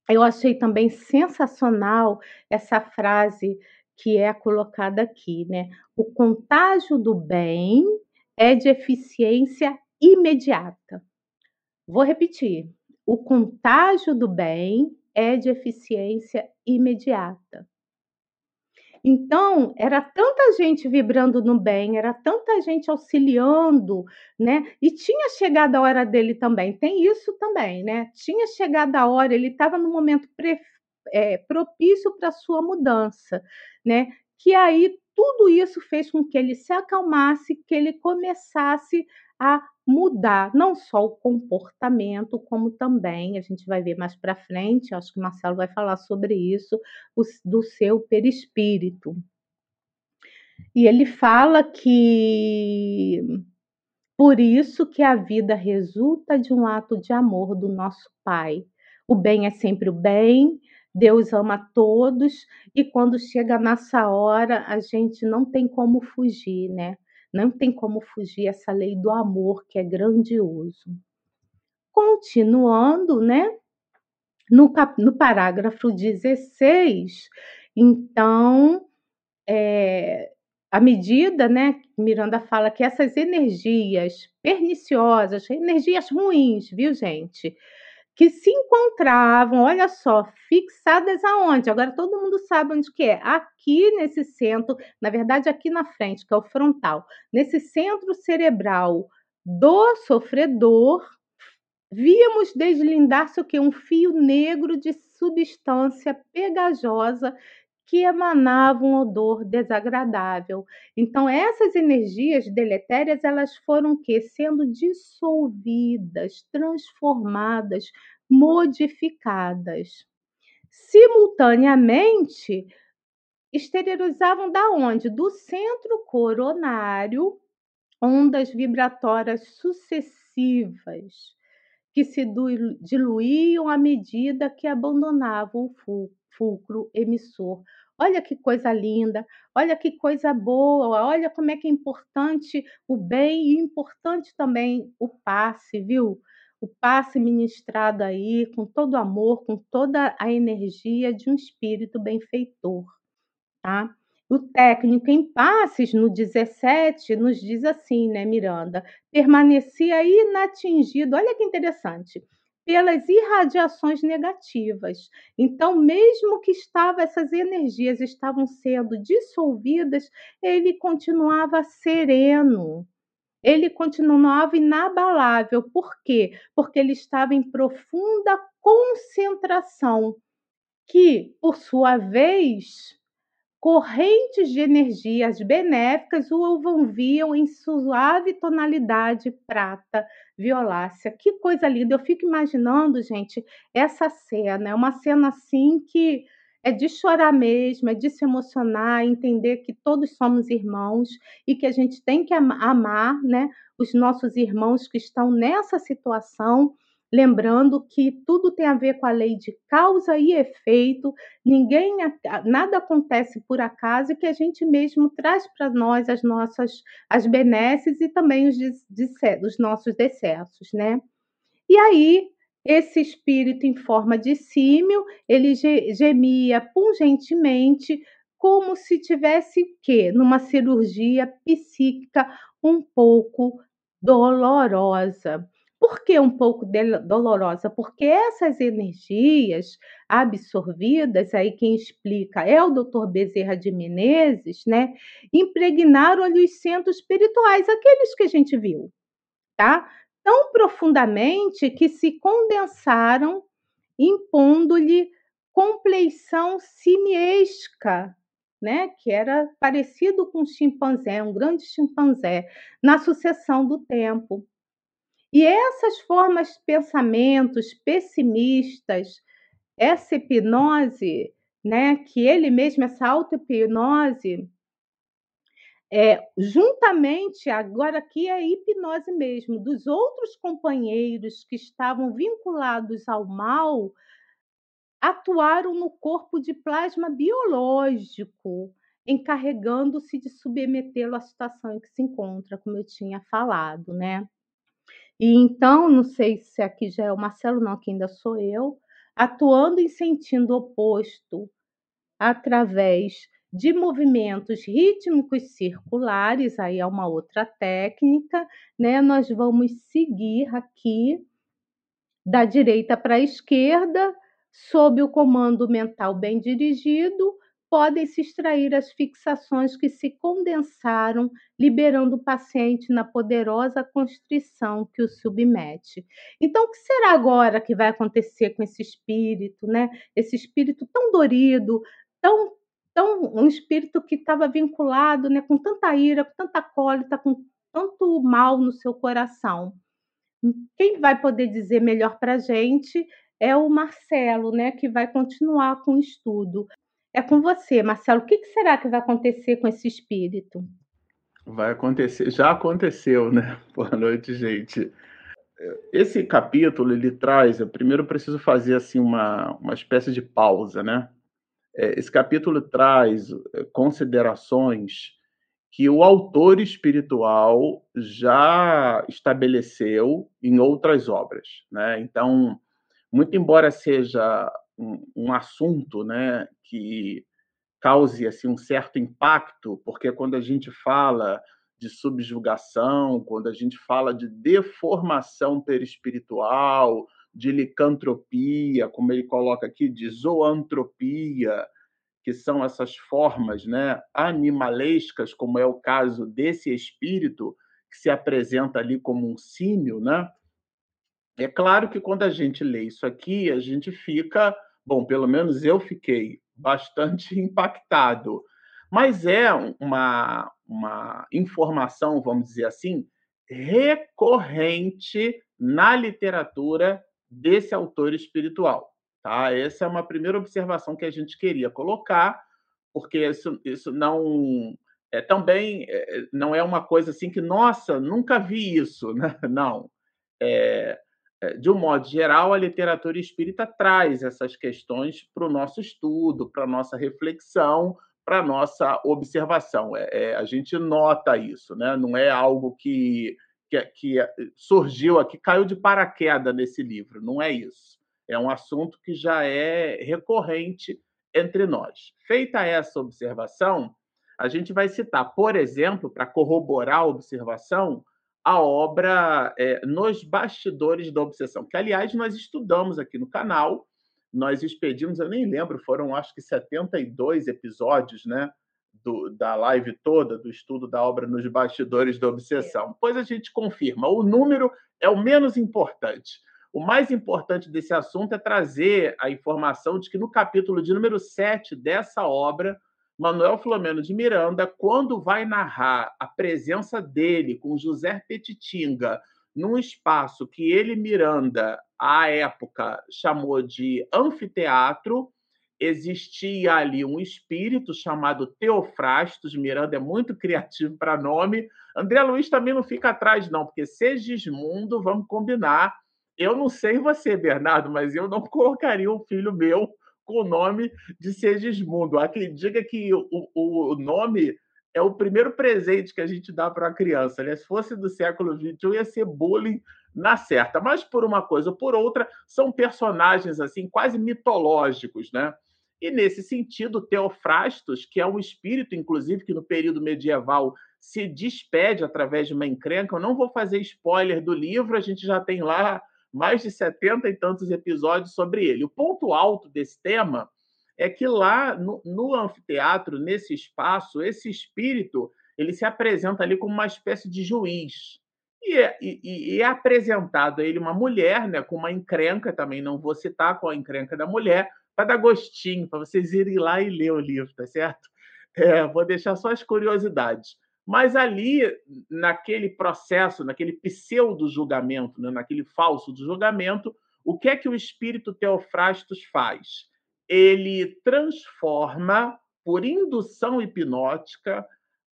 Eu achei também sensacional essa frase que é colocada aqui, né? O contágio do bem é de eficiência imediata. Vou repetir o contágio do bem é de eficiência imediata. Então, era tanta gente vibrando no bem, era tanta gente auxiliando, né? E tinha chegado a hora dele também. Tem isso também, né? Tinha chegado a hora, ele estava no momento pre, é, propício para sua mudança, né? Que aí tudo isso fez com que ele se acalmasse, que ele começasse a mudar não só o comportamento, como também, a gente vai ver mais para frente, acho que o Marcelo vai falar sobre isso, do seu perispírito. E ele fala que por isso que a vida resulta de um ato de amor do nosso Pai. O bem é sempre o bem, Deus ama todos, e quando chega nessa hora, a gente não tem como fugir, né? Não tem como fugir essa lei do amor que é grandioso. Continuando, né? No, cap... no parágrafo 16, então, é, à medida, né, Miranda fala que essas energias perniciosas, energias ruins, viu, gente? Que se encontravam, olha só, fixadas aonde? Agora todo mundo sabe onde que é. Aqui nesse centro, na verdade aqui na frente, que é o frontal, nesse centro cerebral do sofredor, víamos deslindar-se o que um fio negro de substância pegajosa que emanava um odor desagradável. Então essas energias deletérias elas foram que sendo dissolvidas, transformadas, modificadas. Simultaneamente, exteriorizavam da onde? Do centro coronário, ondas vibratórias sucessivas que se diluíam à medida que abandonavam o fulcro emissor. Olha que coisa linda, olha que coisa boa, olha como é que é importante o bem e importante também o passe, viu? O passe ministrado aí com todo amor, com toda a energia de um espírito benfeitor, tá? O técnico em passes, no 17, nos diz assim, né, Miranda? Permanecia inatingido, olha que interessante, pelas irradiações negativas. Então, mesmo que estava, essas energias estavam sendo dissolvidas, ele continuava sereno. Ele continuava inabalável. Por quê? Porque ele estava em profunda concentração, que, por sua vez, correntes de energias benéficas o envolviam em suave tonalidade prata violácea. Que coisa linda! Eu fico imaginando, gente, essa cena. É uma cena assim que é de chorar mesmo, é de se emocionar, entender que todos somos irmãos e que a gente tem que amar, né, os nossos irmãos que estão nessa situação lembrando que tudo tem a ver com a lei de causa e efeito, ninguém nada acontece por acaso e que a gente mesmo traz para nós as nossas as benesses e também os, os nossos decessos, né? E aí esse espírito em forma de símio, ele gemia pungentemente como se tivesse que numa cirurgia psíquica um pouco dolorosa. Por que um pouco dolorosa? Porque essas energias absorvidas, aí quem explica é o Dr. Bezerra de Menezes, né? Impregnaram-lhe os centros espirituais, aqueles que a gente viu, tá? Tão profundamente que se condensaram, impondo-lhe compleição simiesca, né, que era parecido com um chimpanzé, um grande chimpanzé, na sucessão do tempo. E essas formas de pensamentos pessimistas, essa hipnose, né, que ele mesmo, essa auto-hipnose, é, juntamente, agora aqui é hipnose mesmo, dos outros companheiros que estavam vinculados ao mal, atuaram no corpo de plasma biológico, encarregando-se de submetê-lo à situação em que se encontra, como eu tinha falado, né? E então, não sei se aqui já é o Marcelo, não, que ainda sou eu, atuando em sentido oposto através de movimentos rítmicos circulares, aí é uma outra técnica, né? Nós vamos seguir aqui da direita para a esquerda, sob o comando mental bem dirigido, podem se extrair as fixações que se condensaram, liberando o paciente na poderosa constrição que o submete. Então, o que será agora que vai acontecer com esse espírito, né? Esse espírito tão dorido, tão tão um espírito que estava vinculado, né, com tanta ira, com tanta cólera, com tanto mal no seu coração. Quem vai poder dizer melhor para a gente é o Marcelo, né, que vai continuar com o estudo. É com você, Marcelo. O que, será que vai acontecer com esse espírito? Vai acontecer, já aconteceu, né? [laughs] Boa noite, gente. Esse capítulo ele traz, eu primeiro preciso fazer assim uma, uma espécie de pausa, né? É, esse capítulo traz é, considerações que o autor espiritual já estabeleceu em outras obras, né? Então, muito embora seja um, um assunto né, que cause assim, um certo impacto, porque quando a gente fala de subjugação, quando a gente fala de deformação perispiritual, de licantropia, como ele coloca aqui, de zoantropia, que são essas formas né, animalescas, como é o caso desse espírito, que se apresenta ali como um símio, né? É claro que quando a gente lê isso aqui, a gente fica, bom, pelo menos eu fiquei bastante [laughs] impactado. Mas é uma, uma informação, vamos dizer assim, recorrente na literatura desse autor espiritual. Tá? Essa é uma primeira observação que a gente queria colocar, porque isso, isso não é, também é, não é uma coisa assim que, nossa, nunca vi isso. [laughs] Né? Não. É, é, de um modo geral, a literatura espírita traz essas questões para o nosso estudo, para a nossa reflexão, para a nossa observação. É, é, a gente nota isso, né? não é algo que, que, que surgiu aqui, caiu de paraquedas nesse livro, não é isso. É um assunto que já é recorrente entre nós. Feita essa observação, a gente vai citar, por exemplo, para corroborar a observação, a obra é, Nos Bastidores da Obsessão, que, aliás, nós estudamos aqui no canal, nós expedimos, eu nem lembro, foram acho que 72 episódios, né? Do, da live toda, do estudo da obra Nos Bastidores da Obsessão. Depois a gente confirma. O número é o menos importante. O mais importante desse assunto é trazer a informação de que no capítulo de número 7 dessa obra, Manuel Filomeno de Miranda, quando vai narrar a presença dele com José Petitinga num espaço que ele, Miranda, à época, chamou de anfiteatro, existia ali um espírito chamado Teofrastos, Miranda é muito [laughs] criativo para nome. André Luiz também não fica atrás, não, porque Segismundo, vamos combinar. Eu não sei você, Bernardo, mas eu não [laughs] colocaria um filho meu com o nome de Segismundo. Há quem diga que o, o nome é o primeiro presente que a gente dá para a criança. Né? Se fosse do século XXI, ia ser bullying na certa. Mas por uma coisa ou por outra, são personagens assim quase mitológicos, né? E nesse sentido, Teofrastos, que é um espírito, inclusive, que no período medieval se despede através de uma encrenca. Eu não vou fazer spoiler do livro, a gente já tem lá mais de 70 e tantos episódios sobre ele. O ponto alto desse tema é que lá no, no anfiteatro, nesse espaço, esse espírito ele se apresenta ali como uma espécie de juiz. E é, e, e é apresentado a ele uma mulher, né, com uma encrenca, também não vou citar qual a encrenca da mulher, para dar gostinho, para vocês irem lá e ler o livro, tá certo? É, vou deixar só as curiosidades. Mas ali, naquele processo, naquele pseudo-julgamento, né, naquele falso julgamento, o que é que o espírito Teofrastos faz? Ele transforma, por indução hipnótica,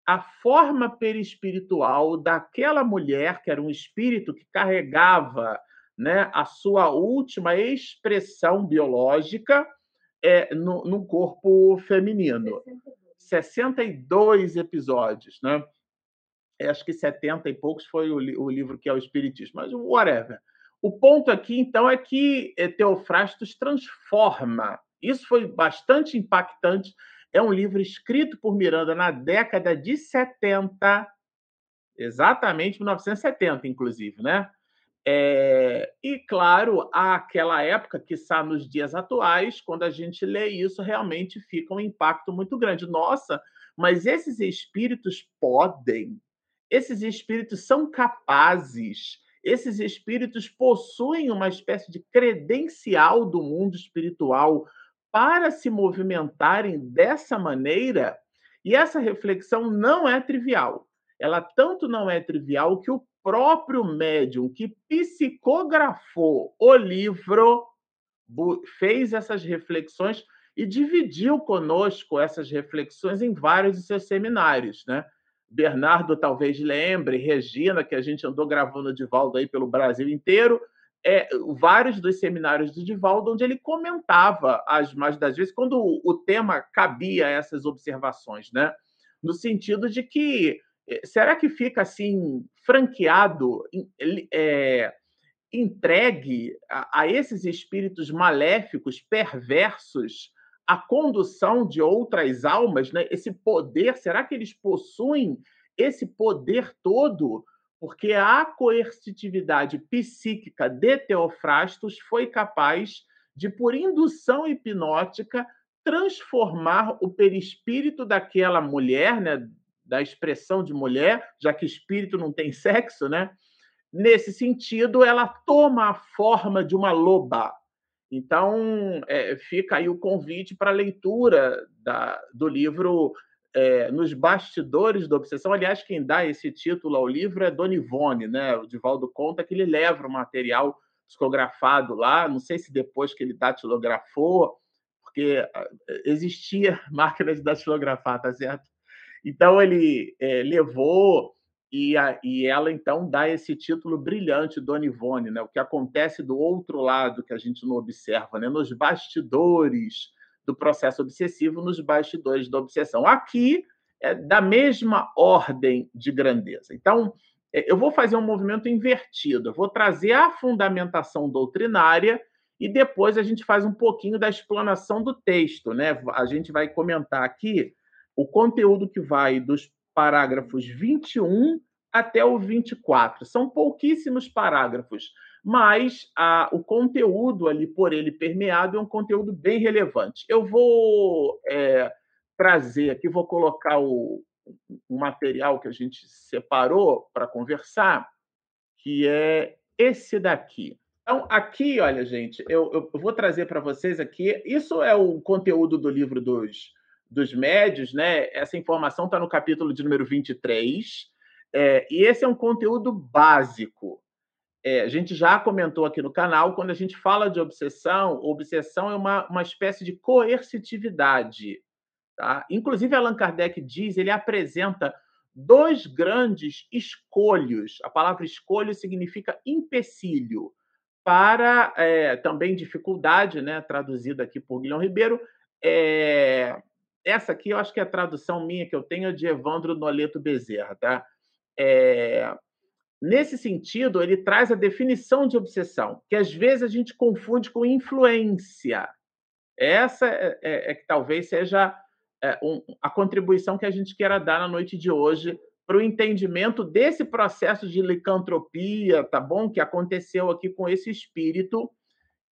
a forma perispiritual daquela mulher, que era um espírito que carregava né, a sua última expressão biológica é, no, no corpo feminino. 62 episódios, né? É, acho que 70 e poucos foi o, o, livro que é o Espiritismo, mas whatever. O ponto aqui, então, é que eh, Teofrastos transforma. Isso foi bastante impactante. É um livro escrito por Miranda na década de 70, exatamente 1970, inclusive, né? É, e, claro, aquela época, que está nos dias atuais, quando a gente lê isso, realmente fica um impacto muito grande. Nossa, mas esses espíritos podem, esses espíritos são capazes, esses espíritos possuem uma espécie de credencial do mundo espiritual para se movimentarem dessa maneira. E essa reflexão não é trivial. Ela tanto não é trivial que o próprio médium que psicografou o livro fez essas reflexões e dividiu conosco essas reflexões em vários de seus seminários, né? Bernardo talvez lembre, Regina, que a gente andou gravando o Divaldo aí pelo Brasil inteiro, é, vários dos seminários do Divaldo, onde ele comentava as mais das vezes, quando o, tema cabia a essas observações, né? No sentido de que será que fica assim franqueado, é, entregue a, a esses espíritos maléficos, perversos, a condução de outras almas, né? Esse poder, será que eles possuem esse poder todo? Porque a coercitividade psíquica de Teofrastos foi capaz de, por indução hipnótica, transformar o perispírito daquela mulher, né, da expressão de mulher, já que espírito não tem sexo, né? Nesse sentido, ela toma a forma de uma loba. Então, é, fica aí o convite para a leitura da, do livro é, Nos Bastidores da Obsessão. Aliás, quem dá esse título ao livro é Dona Ivone, né? O Divaldo conta que ele leva o material psicografado lá, não sei se depois que ele datilografou, porque ah, existia [laughs] máquina de datilografar, tá certo? Então ele é, levou e, a, e, ela então dá esse título brilhante, Dona Ivone, né? O que acontece do outro lado que a gente não observa, né? Nos bastidores do processo obsessivo, nos bastidores da obsessão. Aqui é da mesma ordem de grandeza. Então, é, eu vou fazer um movimento invertido. Eu vou trazer a fundamentação doutrinária e depois a gente faz um pouquinho da explanação do texto, né? A gente vai comentar aqui o conteúdo que vai dos parágrafos 21 até o 24. São pouquíssimos parágrafos, mas a, o conteúdo ali por ele permeado é um conteúdo bem relevante. Eu vou é, trazer aqui, vou colocar o, o material que a gente separou para conversar, que é esse daqui. Então, aqui, olha, gente, eu, eu vou trazer para vocês aqui. Isso é o conteúdo do livro dos, dos médios, né? Essa informação está no capítulo de número 23. É, e esse é um conteúdo básico. É, a gente já comentou aqui no canal, quando a gente fala de obsessão, obsessão é uma, uma espécie de coercitividade. Tá? Inclusive, Allan Kardec diz, ele apresenta dois grandes escolhos. A palavra escolho significa empecilho para é, também dificuldade, né, traduzida aqui por Guilherme Ribeiro. É, essa aqui eu acho que é a tradução minha que eu tenho é de Evandro Noleto Bezerra. Tá? É, nesse sentido, ele traz a definição de obsessão, que às vezes a gente confunde com influência. Essa é, é, é que talvez seja um, a contribuição que a gente queira dar na noite de hoje para o entendimento desse processo de licantropia, tá bom? Que aconteceu aqui com esse espírito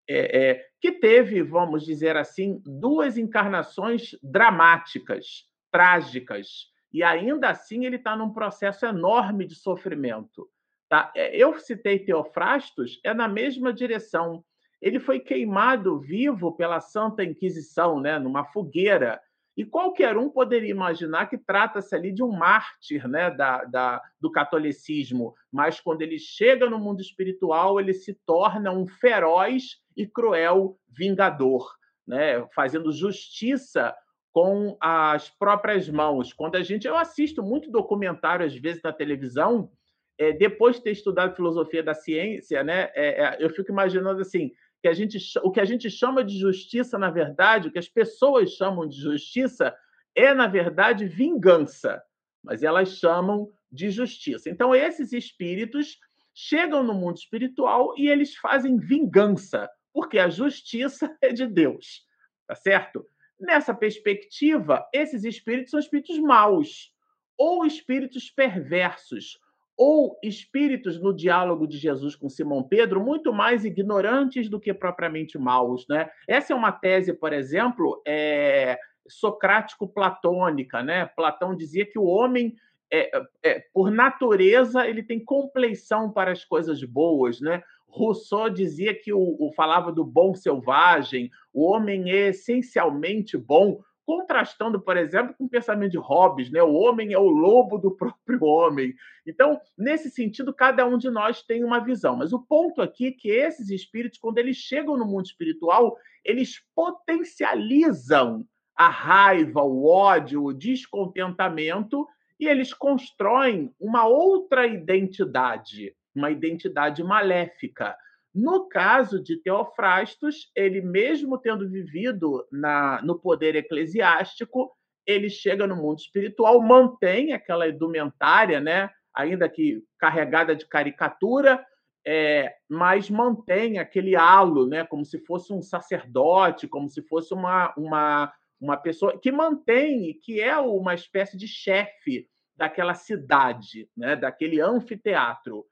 é, é, que teve, vamos dizer assim, duas encarnações dramáticas, trágicas, e ainda assim ele está num processo enorme de sofrimento. Tá? É, eu citei Teofrastos, é na mesma direção. Ele foi queimado vivo pela Santa Inquisição, né, numa fogueira, e qualquer um poderia imaginar que trata-se ali de um mártir né, da, da, do catolicismo, mas quando ele chega no mundo espiritual, ele se torna um feroz e cruel vingador, né, fazendo justiça com as próprias mãos. Quando a gente. Eu assisto muito documentário, às vezes, na televisão, é, depois de ter estudado filosofia da ciência, né, é, é, eu fico imaginando assim que a gente, o que a gente chama de justiça, na verdade, o que as pessoas chamam de justiça, é, na verdade, vingança, mas elas chamam de justiça. Então, esses espíritos chegam no mundo espiritual e eles fazem vingança, porque a justiça [laughs] é de Deus, tá certo? Nessa perspectiva, esses espíritos são espíritos maus ou espíritos perversos ou espíritos no diálogo de Jesus com Simão Pedro muito mais ignorantes do que propriamente maus, né? Essa é uma tese, por exemplo, é, socrático-platônica, né? Platão dizia que o homem é, é, por natureza ele tem compleição para as coisas boas, né? Rousseau dizia que o, o falava do bom selvagem, o homem é essencialmente bom, contrastando, por exemplo, com o pensamento de Hobbes, né? O homem é o lobo do [laughs] próprio homem. Então, nesse sentido, cada um de nós tem uma visão. Mas o ponto aqui é que esses espíritos, quando eles chegam no mundo espiritual, eles potencializam a raiva, o ódio, o descontentamento e eles constroem uma outra identidade, uma identidade maléfica no caso de Teofrastos, ele mesmo tendo vivido na, no poder eclesiástico, ele chega no mundo espiritual, mantém aquela indumentária, né, ainda que carregada de caricatura, é, mas mantém aquele halo, né, como se fosse um sacerdote, como se fosse uma, uma, uma pessoa que mantém, que é uma espécie de chefe daquela cidade, né, daquele anfiteatro.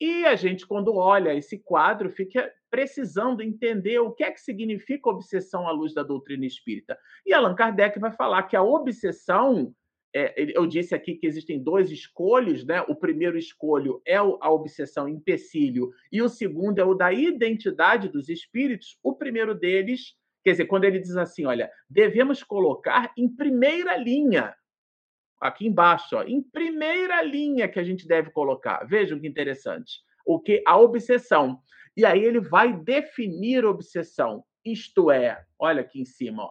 E a gente, quando olha esse quadro, fica precisando entender o que é que significa obsessão à luz da doutrina espírita. E Allan Kardec vai falar que a obsessão, é, eu disse aqui que existem dois escolhos, né? O primeiro escolho é a obsessão empecilho, e o segundo é o da identidade dos espíritos. O primeiro deles, quer dizer, quando ele diz assim: olha, devemos colocar em primeira linha aqui embaixo, ó, em primeira linha que a gente deve colocar. Vejam que interessante. O que a obsessão. E aí ele vai definir obsessão. Isto é, olha aqui em cima, ó,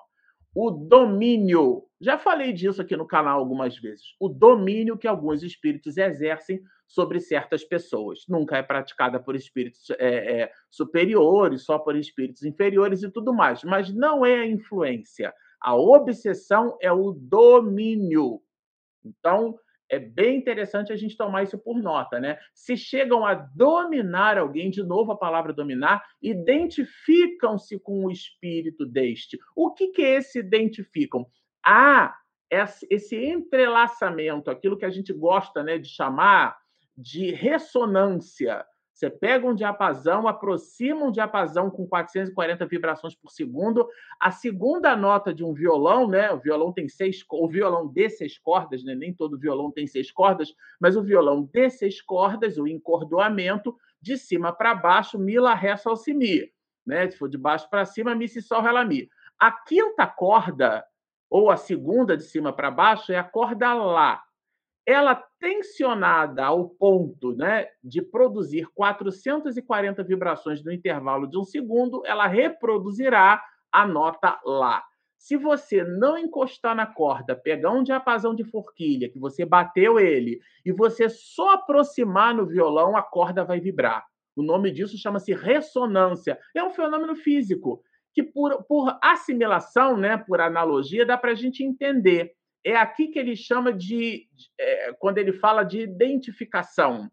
o domínio. Já falei disso aqui no canal algumas vezes. O domínio que alguns espíritos exercem sobre certas pessoas. Nunca é praticada por espíritos é, é, superiores, só por espíritos inferiores e tudo mais. Mas não é a influência. A obsessão é o domínio. Então, é bem interessante a gente tomar isso por nota, né? Se chegam a dominar alguém, de novo a palavra dominar, identificam-se com o espírito deste. O que, que é esse identificam? Ah, esse entrelaçamento, aquilo que a gente gosta né, de chamar de ressonância. Você pega um diapasão, aproxima um diapasão com 440 vibrações por segundo. A segunda nota de um violão, né? O violão tem seis, o violão de seis cordas, né? Nem todo violão tem seis cordas, mas o violão de seis cordas, o encordoamento, de cima para baixo, mi, lá, ré, sol, si, mi. Né? Se for de baixo para cima, mi, si, sol, ré, lá, mi. A quinta corda, ou a segunda de cima para baixo, é a corda lá ela tensionada ao ponto né, de produzir 440 vibrações no intervalo de um segundo, ela reproduzirá a nota Lá. Se você não encostar na corda, pegar um diapasão de forquilha, que você bateu ele, e você só aproximar no violão, a corda vai vibrar. O nome disso chama-se ressonância. É um fenômeno físico que, por, por assimilação, né, por analogia, dá para a gente entender é aqui que ele chama de, é, quando ele fala de identificação.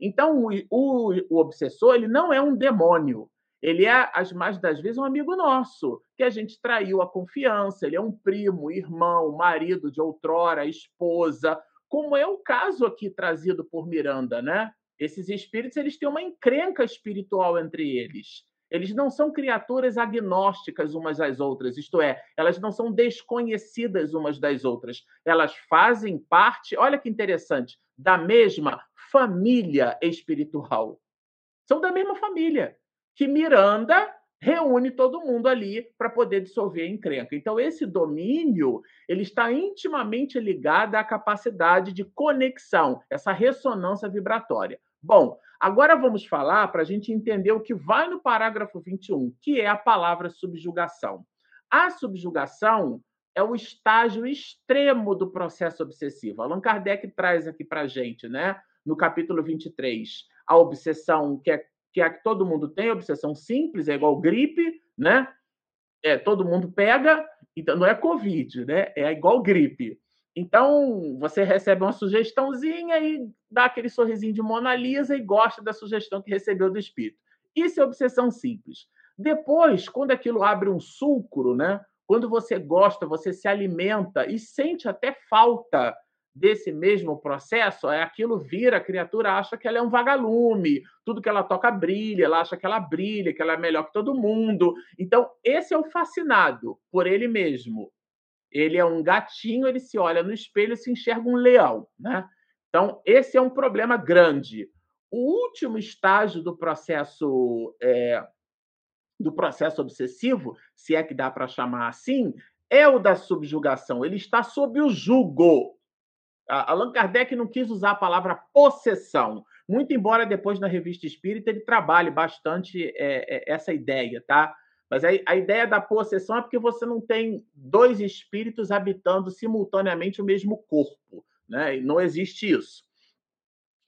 Então, o, o, o, obsessor ele não é um demônio. Ele é, as mais das vezes, um amigo nosso, que a gente traiu a confiança. Ele é um primo, irmão, marido de outrora, esposa, como é o caso aqui trazido por Miranda, né? Esses espíritos eles têm uma encrenca espiritual entre eles. Eles não são criaturas agnósticas umas às outras, isto é, elas não são desconhecidas umas das outras. Elas fazem parte, olha que interessante, da mesma família espiritual. São da mesma família. Que Miranda reúne todo mundo ali para poder dissolver a encrenca. Então esse domínio, ele está intimamente ligado à capacidade de conexão, essa ressonância vibratória. Bom, Agora vamos falar para a gente entender o que vai no parágrafo 21, que é a palavra subjugação. A subjugação é o estágio extremo do processo obsessivo. Allan Kardec traz aqui para a gente, né, no capítulo 23, a obsessão que é, que é que todo mundo tem, obsessão simples, é igual gripe, né? É, todo mundo pega, então não é Covid, né? É igual gripe. Então, você recebe uma sugestãozinha e dá aquele sorrisinho de Mona Lisa e gosta da sugestão que recebeu do espírito. Isso é obsessão simples. Depois, quando aquilo abre um fulcro, né? Quando você gosta, você se alimenta e sente até falta desse mesmo processo, é aquilo vira, a criatura acha que ela é um vagalume, tudo que ela toca brilha, ela acha que ela brilha, que ela é melhor que todo mundo. Então, esse é o fascinado por ele mesmo ele é um gatinho, ele se olha no espelho e se enxerga um leão, né? Então, esse é um problema grande. O último estágio do processo é, do processo obsessivo, se é que dá para chamar assim, é o da subjugação. Ele está sob o jugo. Allan Kardec não quis usar a palavra possessão, muito embora depois na revista Espírita ele trabalhe bastante é, é, essa ideia, tá? Mas a, a ideia da possessão é porque você não tem dois espíritos habitando simultaneamente o mesmo corpo. Né? Não existe isso.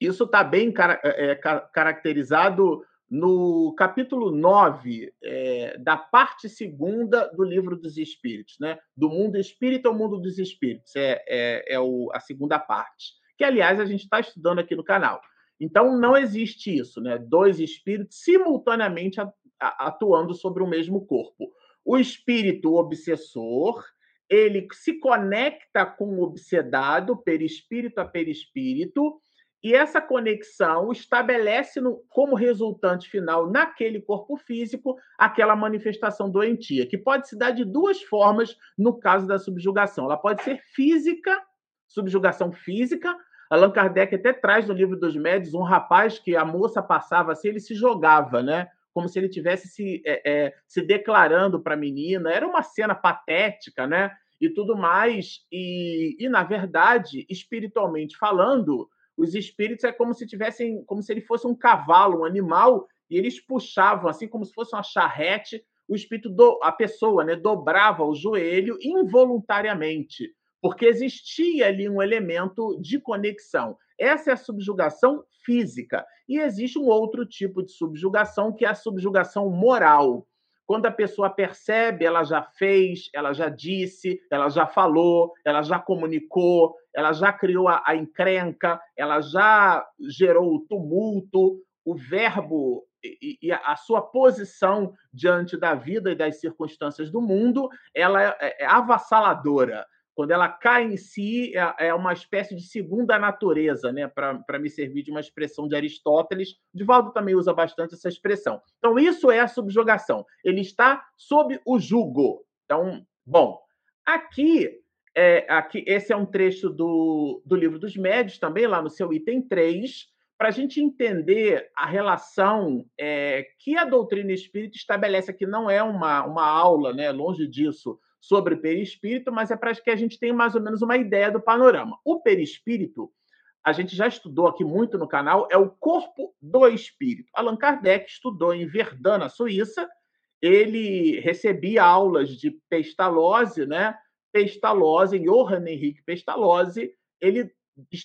Isso está bem car é, caracterizado no capítulo 9 é, da parte segunda do livro dos Espíritos, né? do mundo espírita ao mundo dos espíritos, é, é, é o, a segunda parte, que, aliás, a gente está estudando aqui no canal. Então, não existe isso, né? dois espíritos simultaneamente atuando sobre o mesmo corpo. O espírito obsessor, ele se conecta com o obsedado, perispírito a perispírito, e essa conexão estabelece no, como resultante final, naquele corpo físico, aquela manifestação doentia, que pode se dar de duas formas no caso da subjugação. Ela pode ser física, subjugação física. Allan Kardec até traz no livro dos médios um rapaz que a moça passava assim, ele se jogava, né? Como se ele tivesse se, é, é, se declarando para a menina. Era uma cena patética, né? E tudo mais. E, e, na verdade, espiritualmente falando, os espíritos é como se tivessem, como se ele fosse um cavalo, um animal, e eles puxavam, assim como se fosse uma charrete, o espírito, do, a pessoa, né, dobrava o joelho involuntariamente, porque existia ali um elemento de conexão. Essa é a subjugação física. E existe um outro tipo de subjugação, que é a subjugação moral. Quando a pessoa percebe, ela já fez, ela já disse, ela já falou, ela já comunicou, ela já criou a, a encrenca, ela já gerou o tumulto, o verbo e, e a sua posição diante da vida e das circunstâncias do mundo, ela é, é avassaladora quando ela cai em si, é, é uma espécie de segunda natureza, né? para me servir de uma expressão de Aristóteles. Divaldo também usa bastante essa expressão. Então, isso é a subjugação. Ele está sob o jugo. Então, bom, aqui, é, aqui esse é um trecho do, do livro dos médios, também lá no seu item 3, para a gente entender a relação é, que a doutrina espírita estabelece aqui. Não é uma, uma aula, né? longe disso, sobre perispírito, mas é para que a gente tenha mais ou menos uma ideia do panorama. O perispírito, a gente já estudou aqui muito no canal, é o corpo do espírito. Allan Kardec estudou em Verdun, na Suíça. Ele recebia aulas de Pestalozzi, né? Pestalozzi, Johann Henrique Pestalozzi, ele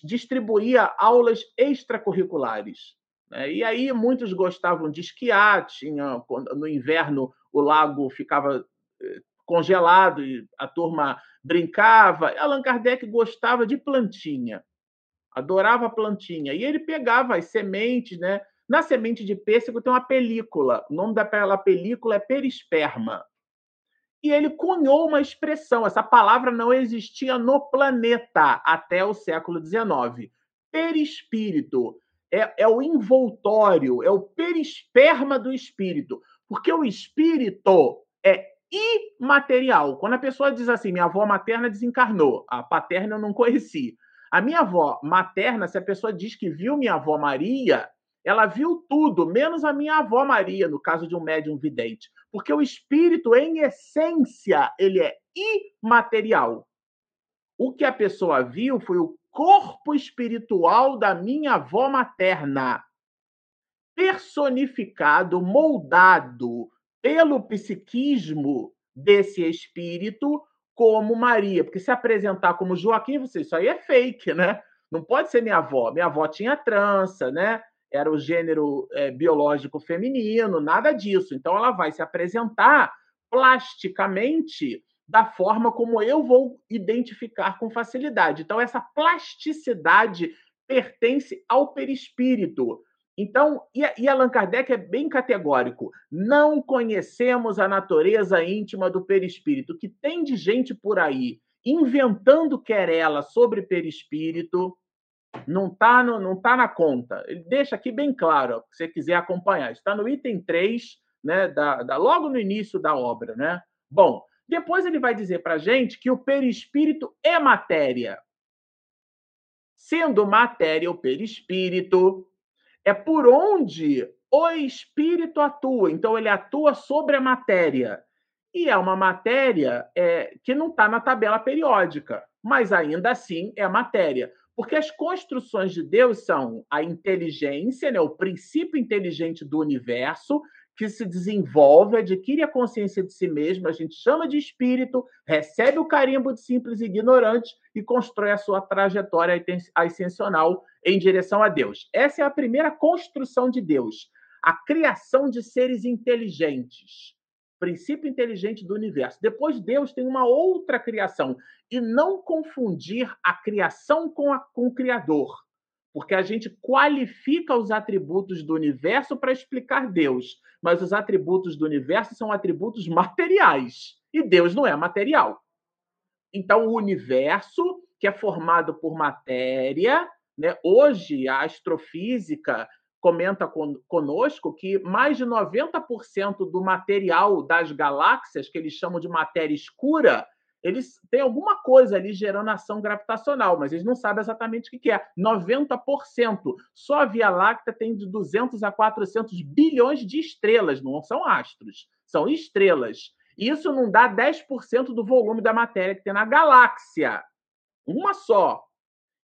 distribuía aulas extracurriculares. Né? E aí muitos gostavam de esquiar, tinha, no inverno o lago ficava eh, congelado e a turma brincava. Allan Kardec gostava de plantinha, adorava plantinha. E ele pegava as sementes, né? Na semente de pêssego tem uma película. O nome daquela película é perisperma. E ele cunhou uma expressão. Essa palavra não existia no planeta até o século XIX. Perispírito é, é o envoltório, é o perisperma do espírito. Porque o espírito é imaterial. Quando a pessoa diz assim, minha avó materna desencarnou, a paterna eu não conheci. A minha avó materna, se a pessoa diz que viu minha avó Maria, ela viu tudo, menos a minha avó Maria, no caso de um médium vidente. Porque o espírito, em essência, ele é imaterial. O que a pessoa viu foi o corpo espiritual da minha avó materna, personificado, moldado, pelo psiquismo desse espírito como Maria. Porque se apresentar como Joaquim, você, isso aí é fake, né? Não pode ser minha avó. Minha avó tinha trança, né? Era o gênero é, biológico feminino, nada disso. Então ela vai se apresentar plasticamente da forma como eu vou identificar com facilidade. Então essa plasticidade pertence ao perispírito. Então, e, Allan Kardec é bem categórico. Não conhecemos a natureza íntima do perispírito, que tem de gente por aí inventando querela sobre perispírito, não está não tá na conta. Ele deixa aqui bem claro, se você quiser acompanhar. Está no item 3, né, da, da, logo no início da obra. Né? Bom, depois ele vai dizer para gente que o perispírito é matéria. Sendo matéria o perispírito, é por onde o espírito atua. Então, ele atua sobre a matéria. E é uma matéria é, que não está na tabela periódica, mas ainda assim é matéria. Porque as construções de Deus são a inteligência, né, o princípio inteligente do universo, que se desenvolve, adquire a consciência de si mesmo, a gente chama de espírito, recebe o carimbo de simples ignorante e constrói a sua trajetória ascensional em direção a Deus. Essa é a primeira construção de Deus, a criação de seres inteligentes, princípio inteligente do universo. Depois Deus tem uma outra criação e não confundir a criação com, a, com o criador porque a gente qualifica os atributos do universo para explicar Deus, mas os atributos do universo são atributos materiais e Deus não é material. Então, o universo, que é formado por matéria, né? hoje a astrofísica comenta conosco que mais de 90% do material das galáxias, que eles chamam de matéria escura, eles têm alguma coisa ali gerando ação gravitacional, mas eles não sabem exatamente o que é. 90%. Só a Via Láctea tem de 200 a 400 bilhões de estrelas, não são astros, são estrelas. Isso não dá 10% do volume da matéria que tem na galáxia. Uma só.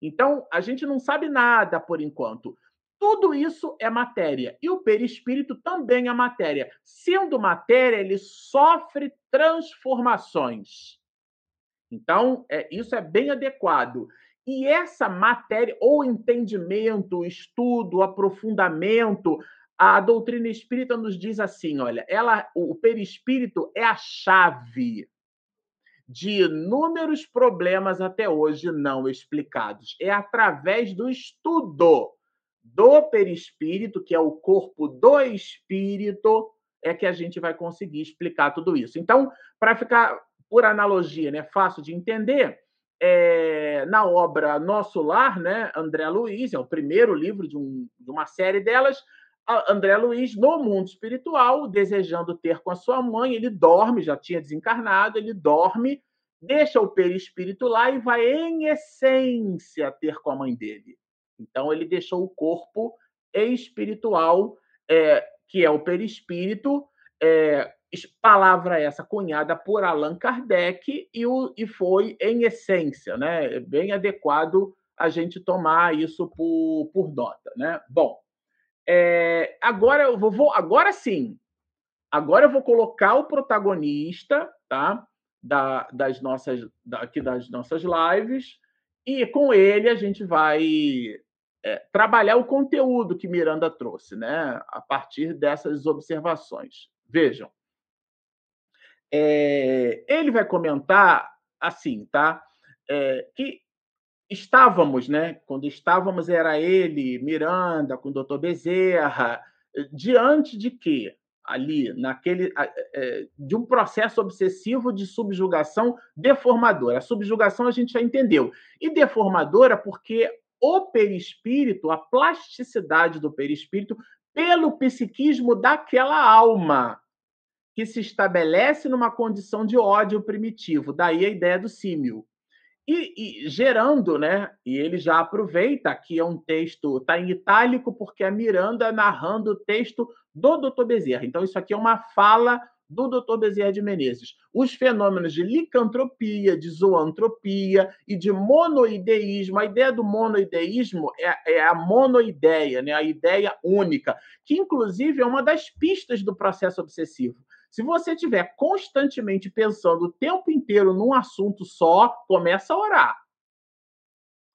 Então, a gente não sabe nada por enquanto. Tudo isso é matéria. E o perispírito também é matéria. Sendo matéria, ele sofre transformações. Então, é, isso é bem adequado. E essa matéria, ou entendimento, estudo, aprofundamento, a doutrina espírita nos diz assim: olha, ela, o perispírito é a chave de inúmeros problemas até hoje não explicados. É através do estudo do perispírito, que é o corpo do espírito, é que a gente vai conseguir explicar tudo isso. Então, para ficar por analogia, né, fácil de entender, é, na obra Nosso Lar, né, André Luiz, é o primeiro livro de, um, de uma série delas, André Luiz, no mundo espiritual, desejando ter com a sua mãe, ele dorme, já tinha desencarnado, ele dorme, deixa o perispírito lá e vai, em essência, ter com a mãe dele. Então, ele deixou o corpo espiritual, é, que é o perispírito, é, palavra essa cunhada por Allan Kardec, e, o, e foi em essência, né? Bem adequado a gente tomar isso por, por nota. Né? Bom, é, agora eu vou, agora sim, agora eu vou colocar o protagonista, tá? Da, das nossas, aqui das nossas lives, e com ele a gente vai é, trabalhar o conteúdo que Miranda trouxe, né? A partir dessas observações. Vejam, é, ele vai comentar assim, tá? É, que estávamos, né? Quando estávamos era ele, Miranda, com o doutor Bezerra, diante de quê? Ali, naquele. É, de um processo obsessivo de subjugação deformadora. A subjugação a gente já entendeu. E deformadora porque o perispírito, a plasticidade do perispírito, pelo psiquismo daquela alma que se estabelece numa condição de ódio primitivo. Daí a ideia do símil. E, e, gerando, né? E ele já aproveita que é um texto, está em itálico, porque a Miranda narrando o texto do Dr. Bezerra. Então, isso aqui é uma fala do Dr. Bezerra de Menezes. Os fenômenos de licantropia, de zoantropia e de monoideísmo. A ideia do monoideísmo é, é a monoideia, né? a ideia única, que inclusive é uma das pistas do processo obsessivo. Se você estiver constantemente pensando o tempo inteiro num assunto só, começa a orar.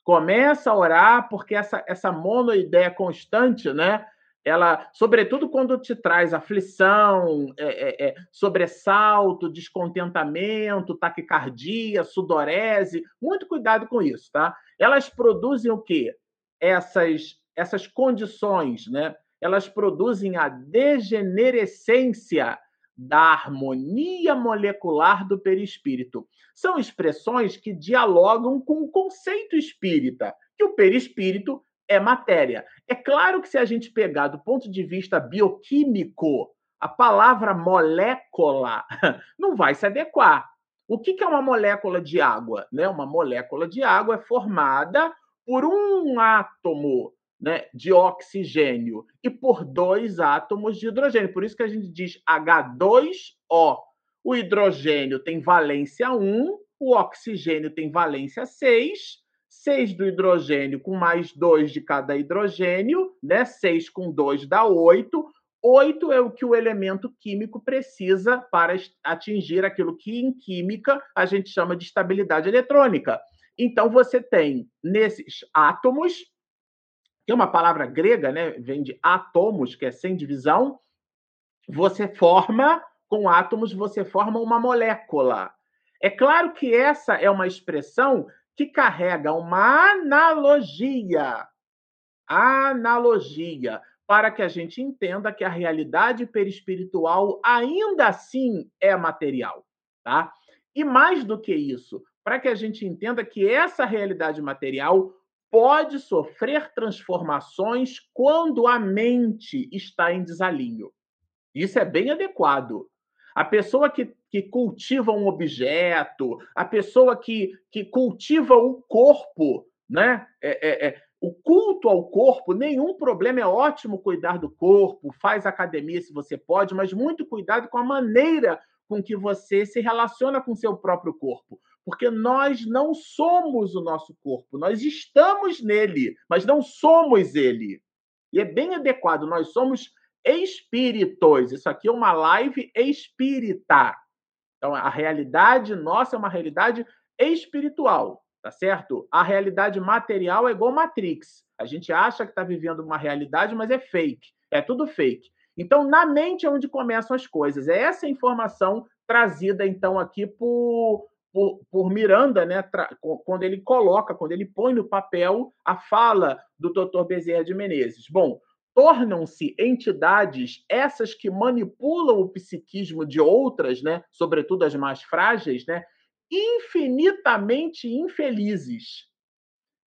Começa a orar, porque essa, essa monoideia constante, né? Ela, sobretudo quando te traz aflição, é, é, é, sobressalto, descontentamento, taquicardia, sudorese, muito cuidado com isso, tá? Elas produzem o quê? Essas, essas condições, né? Elas produzem a degenerescência da harmonia molecular do perispírito. São expressões que dialogam com o conceito espírita, que o perispírito é matéria. É claro que se a gente pegar do ponto de vista bioquímico, a palavra molécula [laughs] não vai se adequar. O que é uma molécula de água? Né? Uma molécula de água é formada por um átomo né, de oxigênio e por dois átomos de hidrogênio. Por isso que a gente diz H2O. O hidrogênio tem valência 1, o oxigênio tem valência 6. 6 do hidrogênio com mais 2 de cada hidrogênio, né? 6 com 2 dá 8. 8 é o que o elemento químico precisa para atingir aquilo que em química a gente chama de estabilidade eletrônica. Então você tem nesses átomos que é uma palavra grega, né? Vem de átomos, que é sem divisão. Você forma, com átomos, você forma uma molécula. É claro que essa é uma expressão que carrega uma analogia. Analogia. Para que a gente entenda que a realidade perispiritual ainda assim é material. Tá? E mais do que isso, para que a gente entenda que essa realidade material pode sofrer transformações quando a mente está em desalinho. Isso é bem adequado. A pessoa que, que cultiva um objeto, a pessoa que, que cultiva o corpo, né? É, é, é, o culto ao corpo, nenhum problema, é ótimo cuidar do corpo, faz academia se você pode, mas muito cuidado com a maneira com que você se relaciona com seu próprio corpo porque nós não somos o nosso corpo, nós estamos nele, mas não somos ele. E é bem adequado. Nós somos espíritos. Isso aqui é uma live espírita. Então, a realidade nossa é uma realidade espiritual, tá certo? A realidade material é igual Matrix. A gente acha que está vivendo uma realidade, mas é fake. É tudo fake. Então, na mente é onde começam as coisas. É essa informação trazida, então, aqui por, por, por Miranda, né, quando ele coloca, quando ele põe no papel a fala do Dr. Bezerra de Menezes. Bom, tornam-se entidades essas que manipulam o psiquismo de outras, né, sobretudo as mais frágeis, né, infinitamente infelizes,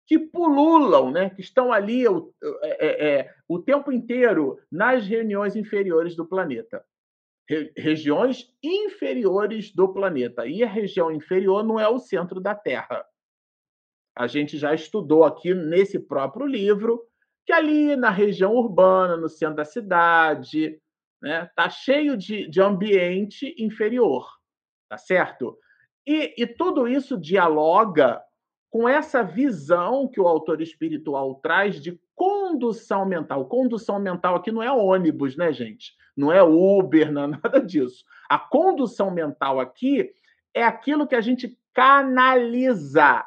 que pululam, né, que estão ali o, é, é, é, o tempo inteiro nas reuniões inferiores do planeta. Re regiões inferiores do planeta. E a região inferior não é o centro da Terra. A gente já estudou aqui nesse próprio livro que ali na região urbana, no centro da cidade, né, tá cheio de, de ambiente inferior, tá certo? E, e tudo isso dialoga com essa visão que o autor espiritual traz de condução mental. Condução mental aqui não é ônibus, né, gente? Não é Uber, [laughs] não é nada disso. A condução mental aqui é aquilo que a gente canaliza.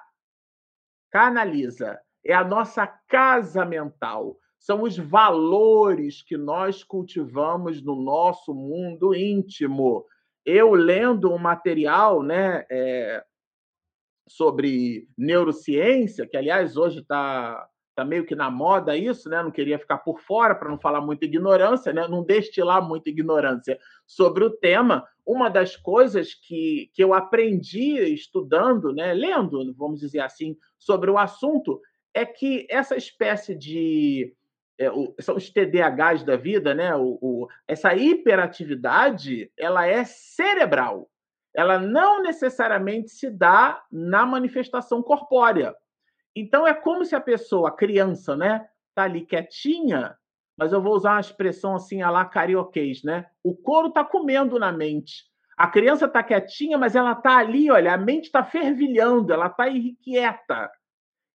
Canaliza é a nossa casa mental, são os valores que nós cultivamos no nosso mundo íntimo. Eu lendo um material né, é, sobre neurociência, que aliás hoje está tá meio que na moda isso, né? Não queria ficar por fora para não falar muita ignorância, né? Não destilar muita ignorância sobre o tema. Uma das coisas que, que eu aprendi estudando, né, lendo, vamos dizer assim, sobre o assunto, é que essa espécie de. É, o, são os TDAHs da vida, né? O, o, essa hiperatividade ela é cerebral. Ela não necessariamente se dá na manifestação corpórea. Então é como se a pessoa, a criança, né, tá ali quietinha, mas eu vou usar uma expressão assim a lá carioquês, né? O couro tá comendo na mente. A criança tá quietinha, mas ela tá ali, olha, a mente está fervilhando, ela tá irrequieta.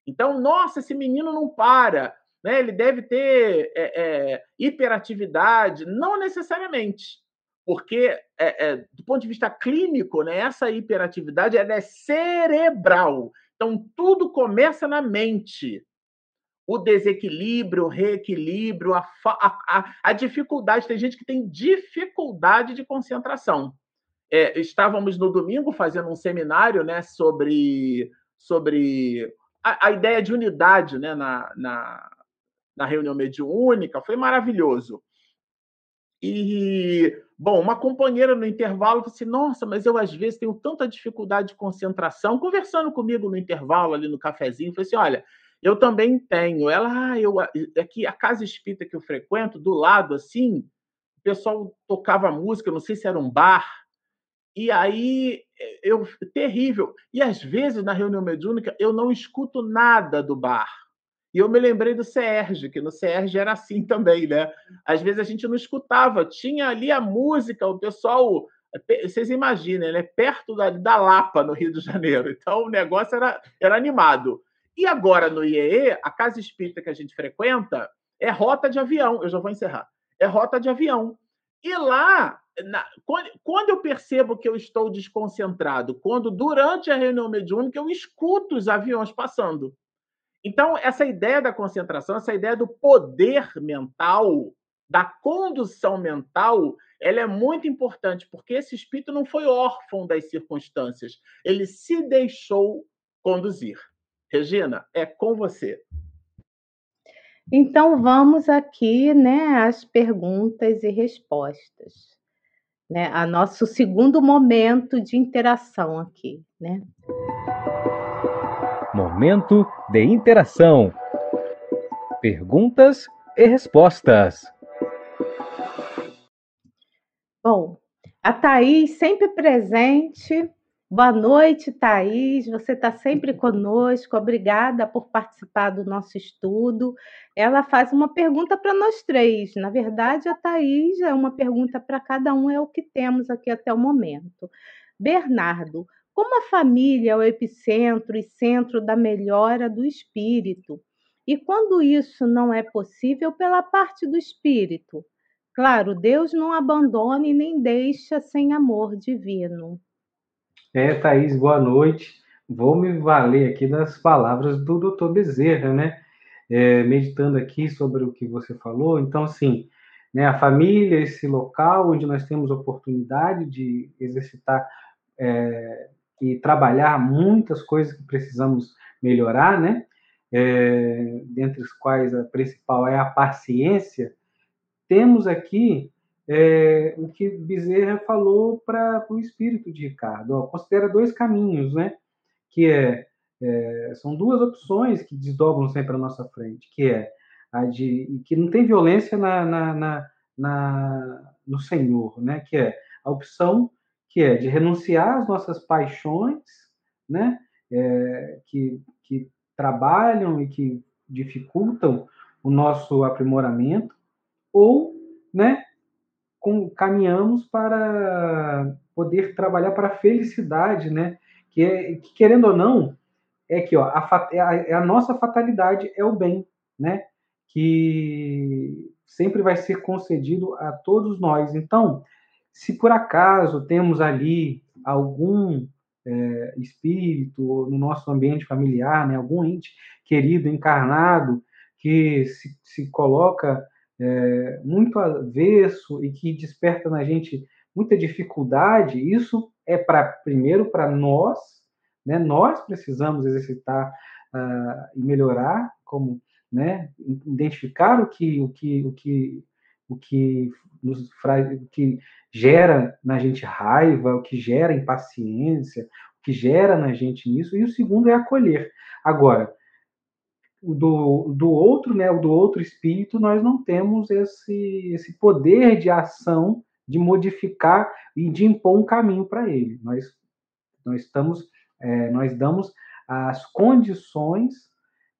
Então, nossa, esse menino não para, né? ele deve ter é, é, hiperatividade. Não necessariamente, porque, é, é, do ponto de vista clínico, né, essa hiperatividade é cerebral. Então, tudo começa na mente. O desequilíbrio, o reequilíbrio, a, a, a dificuldade. Tem gente que tem dificuldade de concentração. É, estávamos no domingo fazendo um seminário né, sobre, sobre a, a ideia de unidade né, na, na, na reunião mediúnica foi maravilhoso. E, bom, uma companheira no intervalo falou assim: Nossa, mas eu às vezes tenho tanta dificuldade de concentração. Conversando comigo no intervalo, ali no cafezinho, falei assim: Olha, eu também tenho. Ela, ah, eu, aqui, a casa espírita que eu frequento, do lado, assim, o pessoal tocava música, não sei se era um bar, e aí, eh, eu terrível. E às vezes, na reunião mediúnica, eu não escuto nada do bar. E eu me lembrei do Serge, que no Serge era assim [laughs] também, né? Às vezes a gente não escutava, tinha ali a música, o pessoal. Vocês imaginem, né? Perto da, da Lapa, no Rio de Janeiro. Então o negócio era, era animado. E agora no IEE, a casa espírita que a gente frequenta é rota de avião. Eu já vou encerrar. É rota de avião. E lá na, quando, quando, eu percebo que eu estou desconcentrado, quando durante a reunião mediúnica eu escuto os aviões passando. Então, essa ideia da concentração, essa ideia do poder mental, da condução mental, ela é muito importante, porque esse espírito não foi órfão das circunstâncias, ele se deixou conduzir. Regina, é com você. Então vamos aqui, né, às perguntas e respostas né, a nosso segundo momento de interação aqui, né? Momento de interação. Perguntas e respostas. Bom, a Thaís sempre presente Boa noite, Thaís. Você está sempre conosco. Obrigada por participar do nosso estudo. Ela faz uma pergunta para nós três. Na verdade, a Thaís é uma pergunta para cada um, é o que temos aqui até o momento. Bernardo, como a família é o epicentro e centro da melhora do espírito, E quando isso não é possível, pela parte do espírito. Claro, Deus não abandona e nem deixa sem amor divino. É, Thaís, boa noite. Vou me valer aqui das palavras do Dr. Bezerra, né? É, meditando aqui sobre o que você falou. Então, assim, né, a família, esse local onde nós temos oportunidade de exercitar é, trabalhar muitas coisas que precisamos melhorar, né? É, dentre as quais a principal é a paciência. Temos aqui é, o que Bezerra falou para o espírito de Ricardo. Ó, considera dois caminhos, né? Que é, é, são duas opções que desdobram sempre à nossa frente, que é a de que não tem violência na, na, na, na no Senhor, né? Que é a opção que é de renunciar às nossas paixões, né? É, que, que trabalham e que dificultam o nosso aprimoramento, ou, né? Com, caminhamos para poder trabalhar para a felicidade, né? Que, é, que querendo ou não, é que ó, a, é é a nossa fatalidade é o bem, né? Que sempre vai ser concedido a todos nós. Então, se por acaso temos ali algum é, espírito no nosso ambiente familiar, né, algum ente querido, encarnado, que se, se coloca é, muito avesso e que desperta na gente muita dificuldade, isso é para primeiro para nós, né, nós precisamos exercitar uh, e melhorar, como né, identificar o que o que o que o que nos o que gera na gente raiva, o que gera impaciência, o que gera na gente nisso, e o segundo é acolher. Agora, do, do outro, né, do outro espírito, nós não temos esse, esse poder de ação de modificar e de impor um caminho para ele. Nós, nós estamos, é, nós damos as condições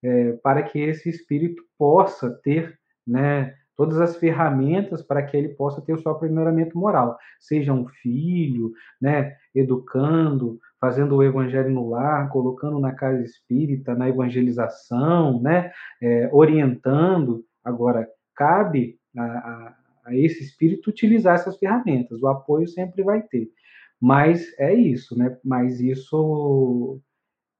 é, para que esse espírito possa ter, né, todas as ferramentas para que ele possa ter o seu aprimoramento moral, seja um filho, né, educando, fazendo o evangelho no lar, colocando na casa espírita, na evangelização, né, é, orientando. Agora, cabe a, a, a esse espírito utilizar essas ferramentas, o apoio sempre vai ter. Mas é isso, né? Mas isso,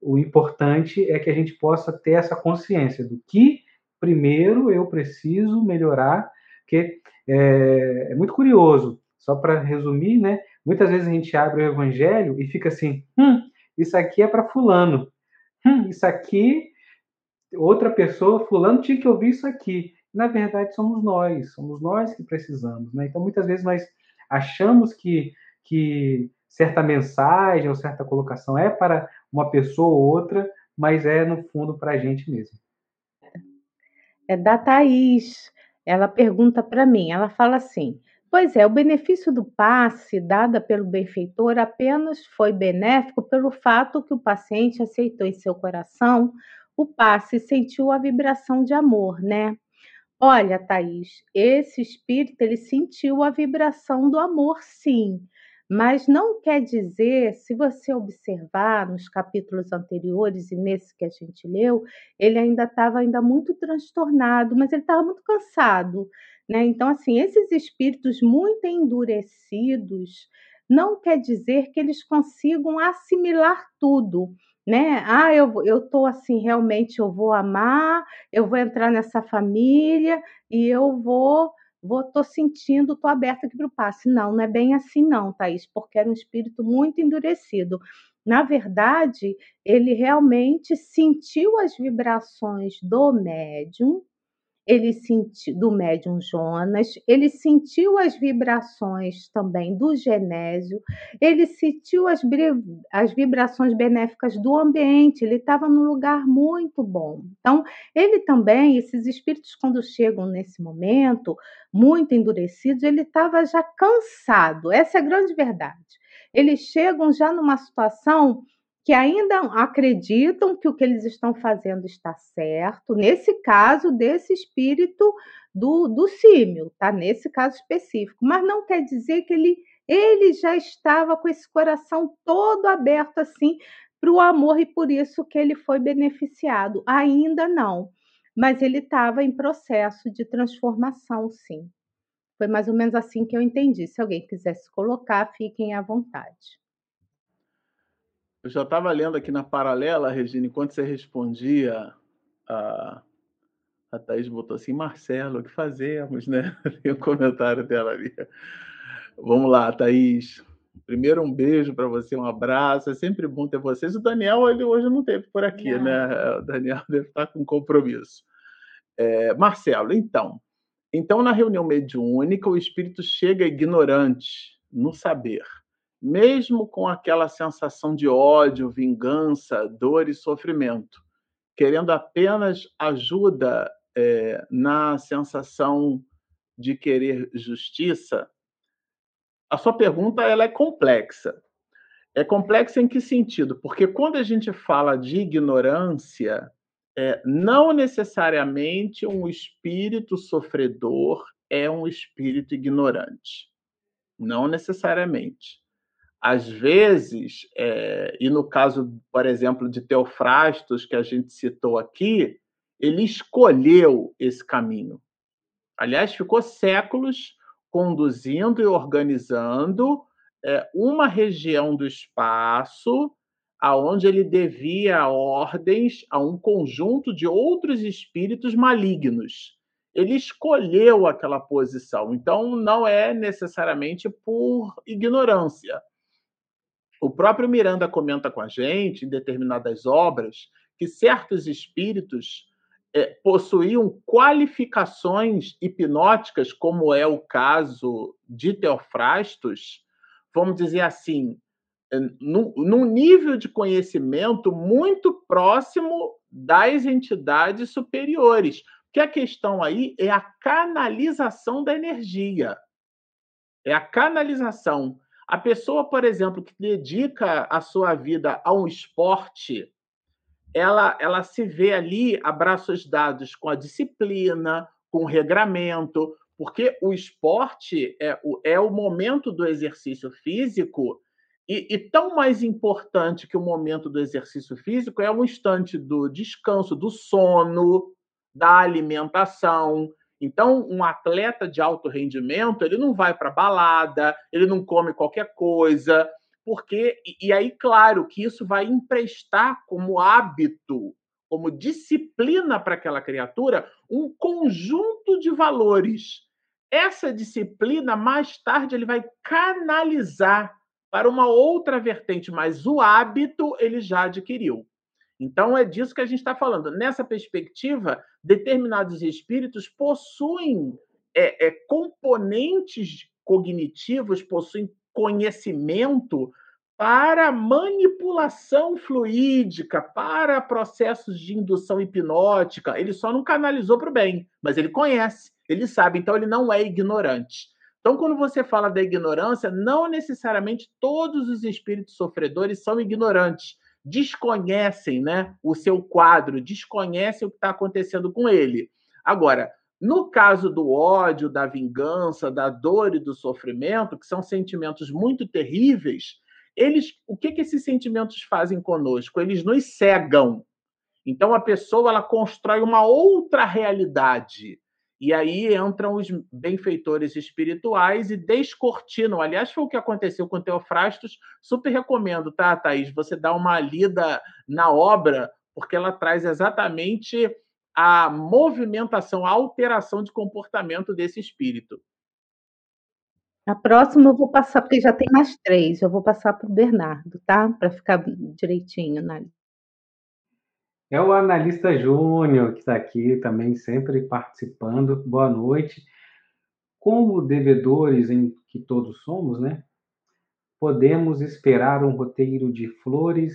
o importante é que a gente possa ter essa consciência do que primeiro eu preciso melhorar, porque é, é muito curioso, só para resumir, né? Muitas vezes a gente abre o evangelho e fica assim, hum, isso aqui é para fulano, hum, isso aqui, outra pessoa, fulano tinha que ouvir isso aqui. Na verdade, somos nós, somos nós que precisamos, né? Então, muitas vezes nós achamos que, que certa mensagem ou certa colocação é para uma pessoa ou outra, mas é, no fundo, para a gente mesmo é da Thaís. Ela pergunta para mim, ela fala assim: Pois é, o benefício do passe dada pelo benfeitor apenas foi benéfico pelo fato que o paciente aceitou em seu coração o passe e sentiu a vibração de amor, né? Olha, Thaís, esse espírito ele sentiu a vibração do amor, sim. Mas não quer dizer, se você observar nos capítulos anteriores e nesse que a gente leu, ele ainda estava ainda muito transtornado, mas ele estava muito cansado, né? Então, assim, esses espíritos muito endurecidos não quer dizer que eles consigam assimilar tudo, né? Ah, eu eu tô assim, realmente eu vou amar, eu vou entrar nessa família e eu vou vou, tô sentindo, tô aberta aqui para o passe. Não, não é bem assim não, Thaís, porque era um espírito muito endurecido. Na verdade, ele realmente sentiu as vibrações do médium, ele sentiu do médium Jonas, ele sentiu as vibrações também do Genésio, ele sentiu as, as vibrações benéficas do ambiente, ele estava num lugar muito bom. Então, ele também, esses espíritos, quando chegam nesse momento, muito endurecidos, ele estava já cansado, essa é a grande verdade. Eles chegam já numa situação que ainda acreditam que o que eles estão fazendo está certo, nesse caso desse espírito do, do símio, tá? Nesse caso específico, mas não quer dizer que ele, ele já estava com esse coração todo aberto assim para o amor e por isso que ele foi beneficiado. Ainda não. mas ele estava em processo de transformação, sim. Foi mais ou menos assim que eu entendi. Se alguém quiser se colocar, fiquem à vontade. Eu já estava lendo aqui na paralela, Regina, enquanto você respondia, a, a Thaís botou assim, Marcelo, o que fazemos, né? [laughs] Tem o um comentário dela ali. Vamos lá, Thaís. Primeiro, um beijo para você, um abraço. É sempre bom ter vocês. O Daniel, ele hoje não teve por aqui, não. né? O Daniel [laughs] deve estar com compromisso. É, Marcelo, então. Então, na reunião mediúnica, o espírito chega ignorante no saber, mesmo com aquela sensação de ódio, vingança, dor e sofrimento, querendo apenas ajuda é, na sensação de querer justiça a sua pergunta ela é complexa. É complexa em que sentido? Porque quando a gente fala de ignorância, é, não necessariamente um espírito sofredor é um espírito ignorante. Não necessariamente. Às vezes, é, e no caso, por exemplo, de Teofrastos, que a gente citou aqui, ele escolheu esse caminho. Aliás, ficou séculos conduzindo e organizando é, uma região do espaço aonde ele devia ordens a um conjunto de outros espíritos malignos. Ele escolheu aquela posição, então não é necessariamente por ignorância. O próprio Miranda comenta com a gente, em determinadas obras, que certos espíritos é, possuíam qualificações hipnóticas, como é o caso de Teofrastos, vamos dizer assim, é, num nível de conhecimento muito próximo das entidades superiores. Porque a questão aí é a canalização da energia. É a canalização. A pessoa, por exemplo, que dedica a sua vida a um esporte, ela, ela se vê ali a braços dados com a disciplina, com o regramento, porque o esporte é o, é o momento do exercício físico e, e, tão mais importante que o momento do exercício físico é o instante do descanso, do sono, da alimentação. Então, um atleta de alto rendimento, ele não vai para balada, ele não come qualquer coisa, porque e aí claro que isso vai emprestar como hábito, como disciplina para aquela criatura um conjunto de valores. Essa disciplina mais tarde ele vai canalizar para uma outra vertente, mas o hábito ele já adquiriu. Então é disso que a gente está falando. Nessa perspectiva, determinados espíritos possuem é, é, componentes cognitivos, possuem conhecimento para manipulação fluídica, para processos de indução hipnótica. Ele só não canalizou para o bem, mas ele conhece, ele sabe, então ele não é ignorante. Então, quando você fala da ignorância, não necessariamente todos os espíritos sofredores são ignorantes. Desconhecem né, o seu quadro, desconhecem o que está acontecendo com ele. Agora, no caso do ódio, da vingança, da dor e do sofrimento, que são sentimentos muito terríveis, eles, o que, que esses sentimentos fazem conosco? Eles nos cegam. Então a pessoa ela constrói uma outra realidade. E aí entram os benfeitores espirituais e descortinam. Aliás, foi o que aconteceu com Teofrastos. Super recomendo, tá, Thaís? Você dá uma lida na obra, porque ela traz exatamente a movimentação, a alteração de comportamento desse espírito. A próxima eu vou passar, porque já tem mais três, eu vou passar para o Bernardo, tá? Para ficar direitinho na É o analista Júnior que está aqui também, sempre participando. Boa noite. Como devedores em que todos somos, né? Podemos esperar um roteiro de flores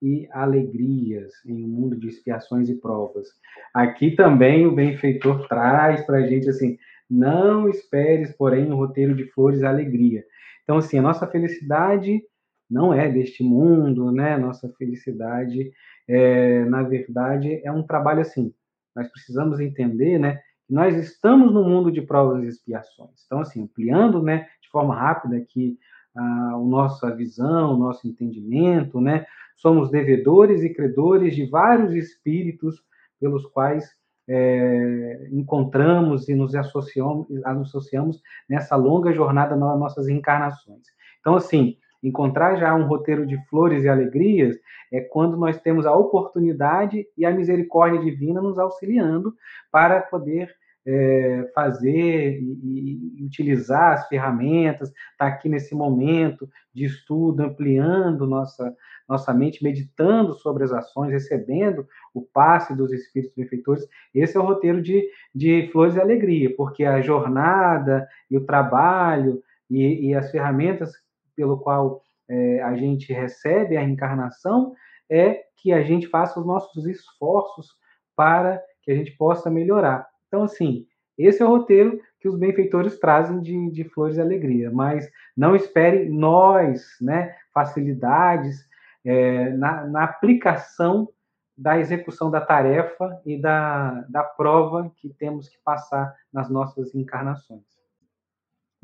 e alegrias em um mundo de expiações e provas. Aqui também o benfeitor traz para a gente assim: não esperes, porém, um roteiro de flores e alegria. Então, assim, a nossa felicidade não é deste mundo, né? Nossa felicidade, é, na verdade, é um trabalho assim. Nós precisamos entender, né? Que nós estamos no mundo de provas e expiações. Então, assim, ampliando, né, de forma rápida aqui a nossa visão, o nosso entendimento, né? Somos devedores e credores de vários espíritos pelos quais é, encontramos e nos associamos, associamos nessa longa jornada nas nossas encarnações. Então, assim, encontrar já um roteiro de flores e alegrias é quando nós temos a oportunidade e a misericórdia divina nos auxiliando para poder é, fazer e, e, utilizar as ferramentas, estar tá aqui nesse momento de estudo, ampliando nossa, nossa mente, meditando sobre as ações, recebendo o passe dos Espíritos benfeitores. Esse é o roteiro de, de Flores e Alegria, porque a jornada e o trabalho e, e as ferramentas pelo qual é, a gente recebe a reencarnação é que a gente faça os nossos esforços para que a gente possa melhorar. Então, assim, esse é o roteiro que os benfeitores trazem de, de flores e alegria, mas não espere nós, né, facilidades é, na, na, aplicação da execução da tarefa e da, da prova que temos que passar nas nossas encarnações.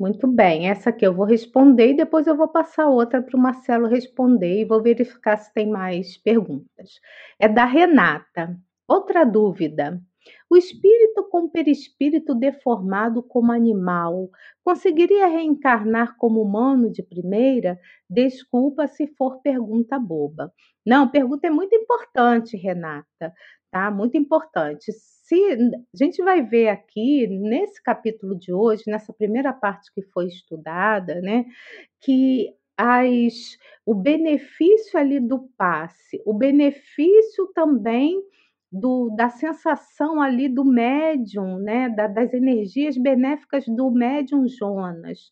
Muito bem, essa aqui eu vou responder e depois eu vou passar outra para o Marcelo responder e vou verificar se tem mais perguntas. É da Renata. Outra dúvida. O espírito com perispírito deformado como animal conseguiria reencarnar como humano de primeira? Desculpa se for pergunta boba. Não, pergunta é muito importante, Renata, tá? Muito importante. Se a gente vai ver aqui nesse capítulo de hoje, nessa primeira parte que foi estudada, né, que as, o benefício ali do passe, o benefício também do, da sensação ali do médium, né, da, das energias benéficas do médium Jonas,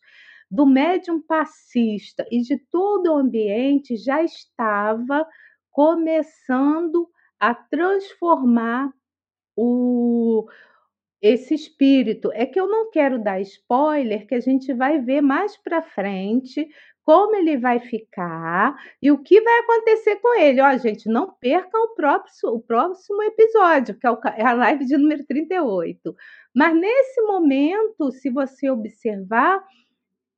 do médium passista e de todo o ambiente já estava começando a transformar o, esse espírito. É que eu não quero dar spoiler, que a gente vai ver mais para frente como ele vai ficar e o que vai acontecer com ele. Ó, gente, não percam o próximo, o próximo episódio, que é, é a live de número 38. Mas nesse momento, se você observar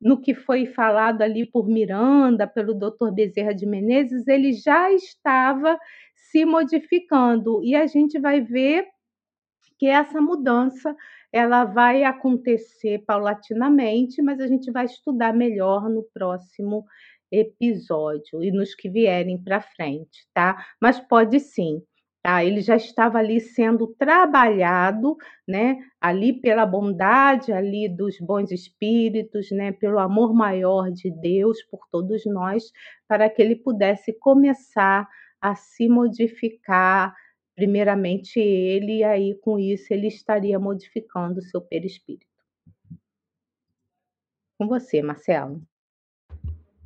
no que foi falado ali por Miranda, pelo Dr. Bezerra de Menezes, ele já estava se modificando e a gente vai ver que essa mudança ela vai acontecer paulatinamente, mas a gente vai estudar melhor no próximo episódio e nos que vierem para frente, tá? Mas pode sim. Tá, ele já estava ali sendo trabalhado, né, ali pela bondade ali dos bons espíritos, né, pelo amor maior de Deus por todos nós, para que ele pudesse começar a se modificar, primeiramente ele, e aí com isso ele estaria modificando o seu perispírito. Com você, Marcelo.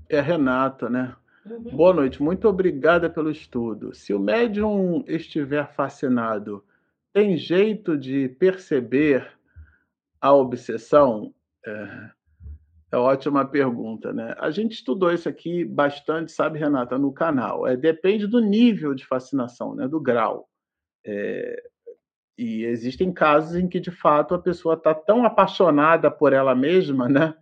É a Renata, né? Uhum. Boa noite, muito obrigada pelo estudo. Se o médium estiver fascinado, tem jeito de perceber a obsessão? É, é ótima pergunta, né? A gente estudou isso aqui bastante, sabe, Renata, no canal. É, depende do nível de fascinação, né? Do grau. É, e existem casos em que, de fato, a pessoa está tão apaixonada por ela mesma, né?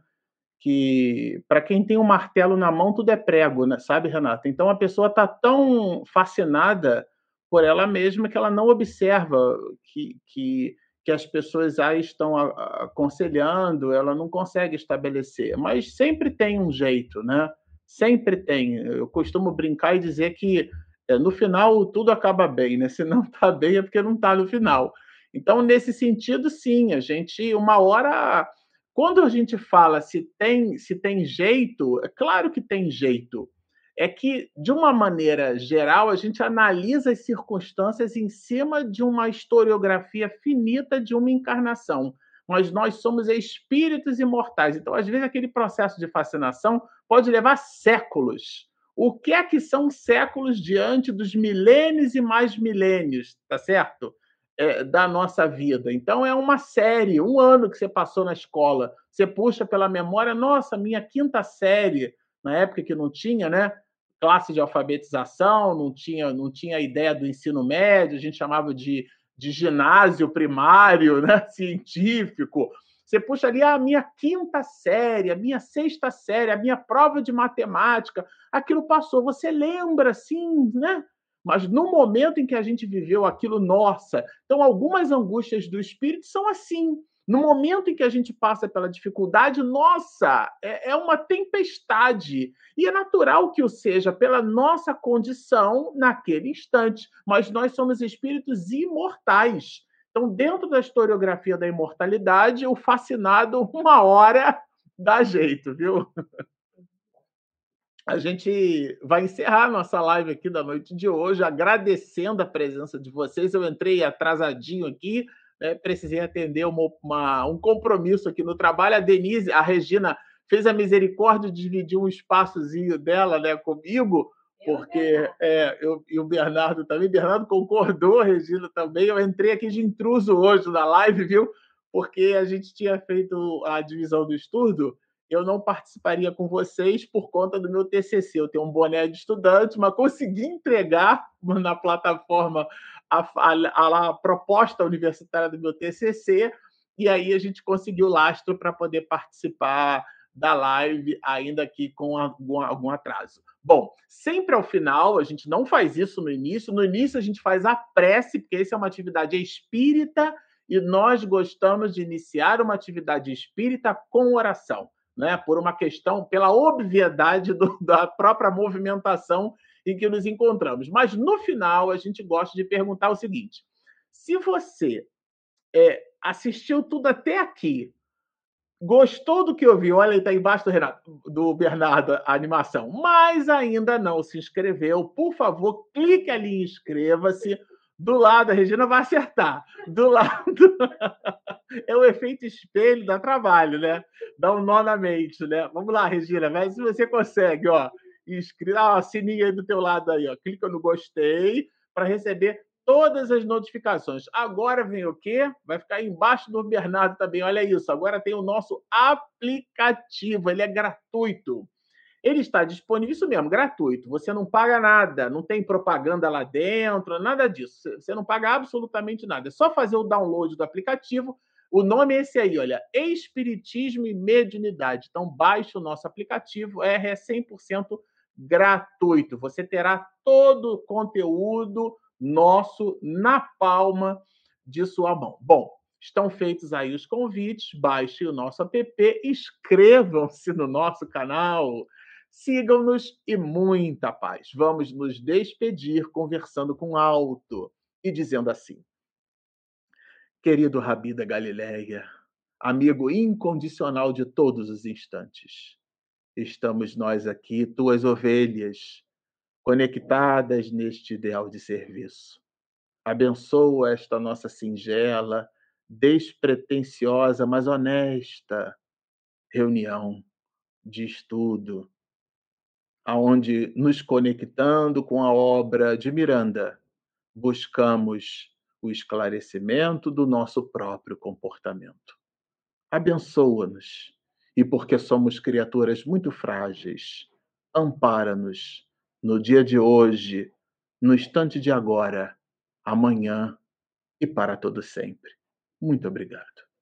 Que para quem tem um martelo na mão, tudo é prego, né? sabe, Renata? Então a pessoa está tão fascinada por ela mesma que ela não observa que, que, que as pessoas a estão aconselhando, ela não consegue estabelecer. Mas sempre tem um jeito, né? Sempre tem. Eu costumo brincar e dizer que no final tudo acaba bem, né? Se não está bem é porque não está no final. Então, nesse sentido, sim, a gente, uma hora, quando a gente fala se tem, se tem jeito, é claro que tem jeito. É que, de uma maneira geral, a gente analisa as circunstâncias em cima de uma historiografia finita de uma encarnação. Mas nós somos espíritos imortais. Então, às vezes, aquele processo de fascinação pode levar séculos o que é que são séculos diante dos milênios e mais milênios, tá certo? É, da nossa vida. Então é uma série, um ano que você passou na escola, você puxa pela memória, nossa, minha quinta série, na época que não tinha, né? Classe de alfabetização, não tinha, não tinha ideia do ensino médio, a gente chamava de, de ginásio primário, [laughs] né? científico. Você puxa ali a minha quinta série, a minha sexta série, a minha prova de matemática, aquilo passou. Você lembra, assim, né? Mas no momento em que a gente viveu aquilo, nossa. Então, algumas angústias do espírito são assim. No momento em que a gente passa pela dificuldade, nossa, é, é uma tempestade. E é natural que o seja pela nossa condição naquele instante. Mas nós somos espíritos imortais. Então, dentro da historiografia da imortalidade, o fascinado, uma hora dá jeito, viu? a gente vai encerrar nossa live aqui da noite de hoje, agradecendo a presença de vocês. Eu entrei atrasadinho aqui, né? precisei atender uma, uma, um compromisso aqui no trabalho. A Denise, a Regina, fez a misericórdia de dividir um espaçozinho dela né, comigo, porque é, eu, e o Bernardo também. Bernardo concordou, [laughs] Regina também. Eu entrei aqui de intruso hoje na live, viu? Porque a gente tinha feito a divisão do estudo eu não participaria com vocês por conta do meu TCC. Eu tenho um boné de estudante, mas consegui entregar [laughs] na plataforma a, a, a proposta universitária do meu TCC, e aí a gente conseguiu lastro para poder participar da live, ainda que com algum, algum atraso. Bom, sempre ao final, a gente não faz isso no início. No início, a gente faz a prece, porque essa é uma atividade espírita e nós gostamos de iniciar uma atividade espírita com oração né, por uma questão, pela obviedade do, [laughs] da própria movimentação em que nos encontramos. Mas no final a gente gosta de perguntar o seguinte: se você é, assistiu tudo até aqui, gostou do que ouviu, olha, está embaixo do, Renato, do Bernardo a animação, mas ainda não se inscreveu, por favor, clique ali em inscreva-se do lado, a Regina vai acertar. Do [laughs] lado. é o efeito espelho, dá trabalho, né? Dá um nó na mente, né? Vamos lá, Regina, vê se você consegue, ó. Inscreva, ah, sininho aí do teu lado aí, ó. Clica no gostei para receber todas as notificações. Agora vem o quê? Vai ficar embaixo do Bernardo também. Olha isso. Agora tem o nosso aplicativo. Ele é gratuito. Ele está disponível, isso mesmo, gratuito. Você não paga nada, não tem propaganda lá dentro, nada disso. Você não paga absolutamente nada. É só fazer o download do aplicativo. O nome é esse aí, olha, Espiritismo e Mediunidade. Então, baixe o nosso aplicativo, é 100% gratuito. Você terá todo o conteúdo nosso na palma de sua mão. Bom, estão feitos aí os convites, baixe o nosso app, inscrevam-se no nosso canal, Sigam-nos e muita paz. Vamos nos despedir conversando com alto e dizendo assim: Querido Rabi da Galileia, amigo incondicional de todos os instantes, estamos nós aqui, tuas ovelhas, conectadas neste ideal de serviço. Abençoa esta nossa singela, despretensiosa, mas honesta reunião de estudo aonde nos conectando com a obra de Miranda, buscamos o esclarecimento do nosso próprio comportamento. Abençoa-nos e porque somos criaturas muito frágeis, ampara-nos no dia de hoje, no instante de agora, amanhã e para todo sempre. Muito obrigado.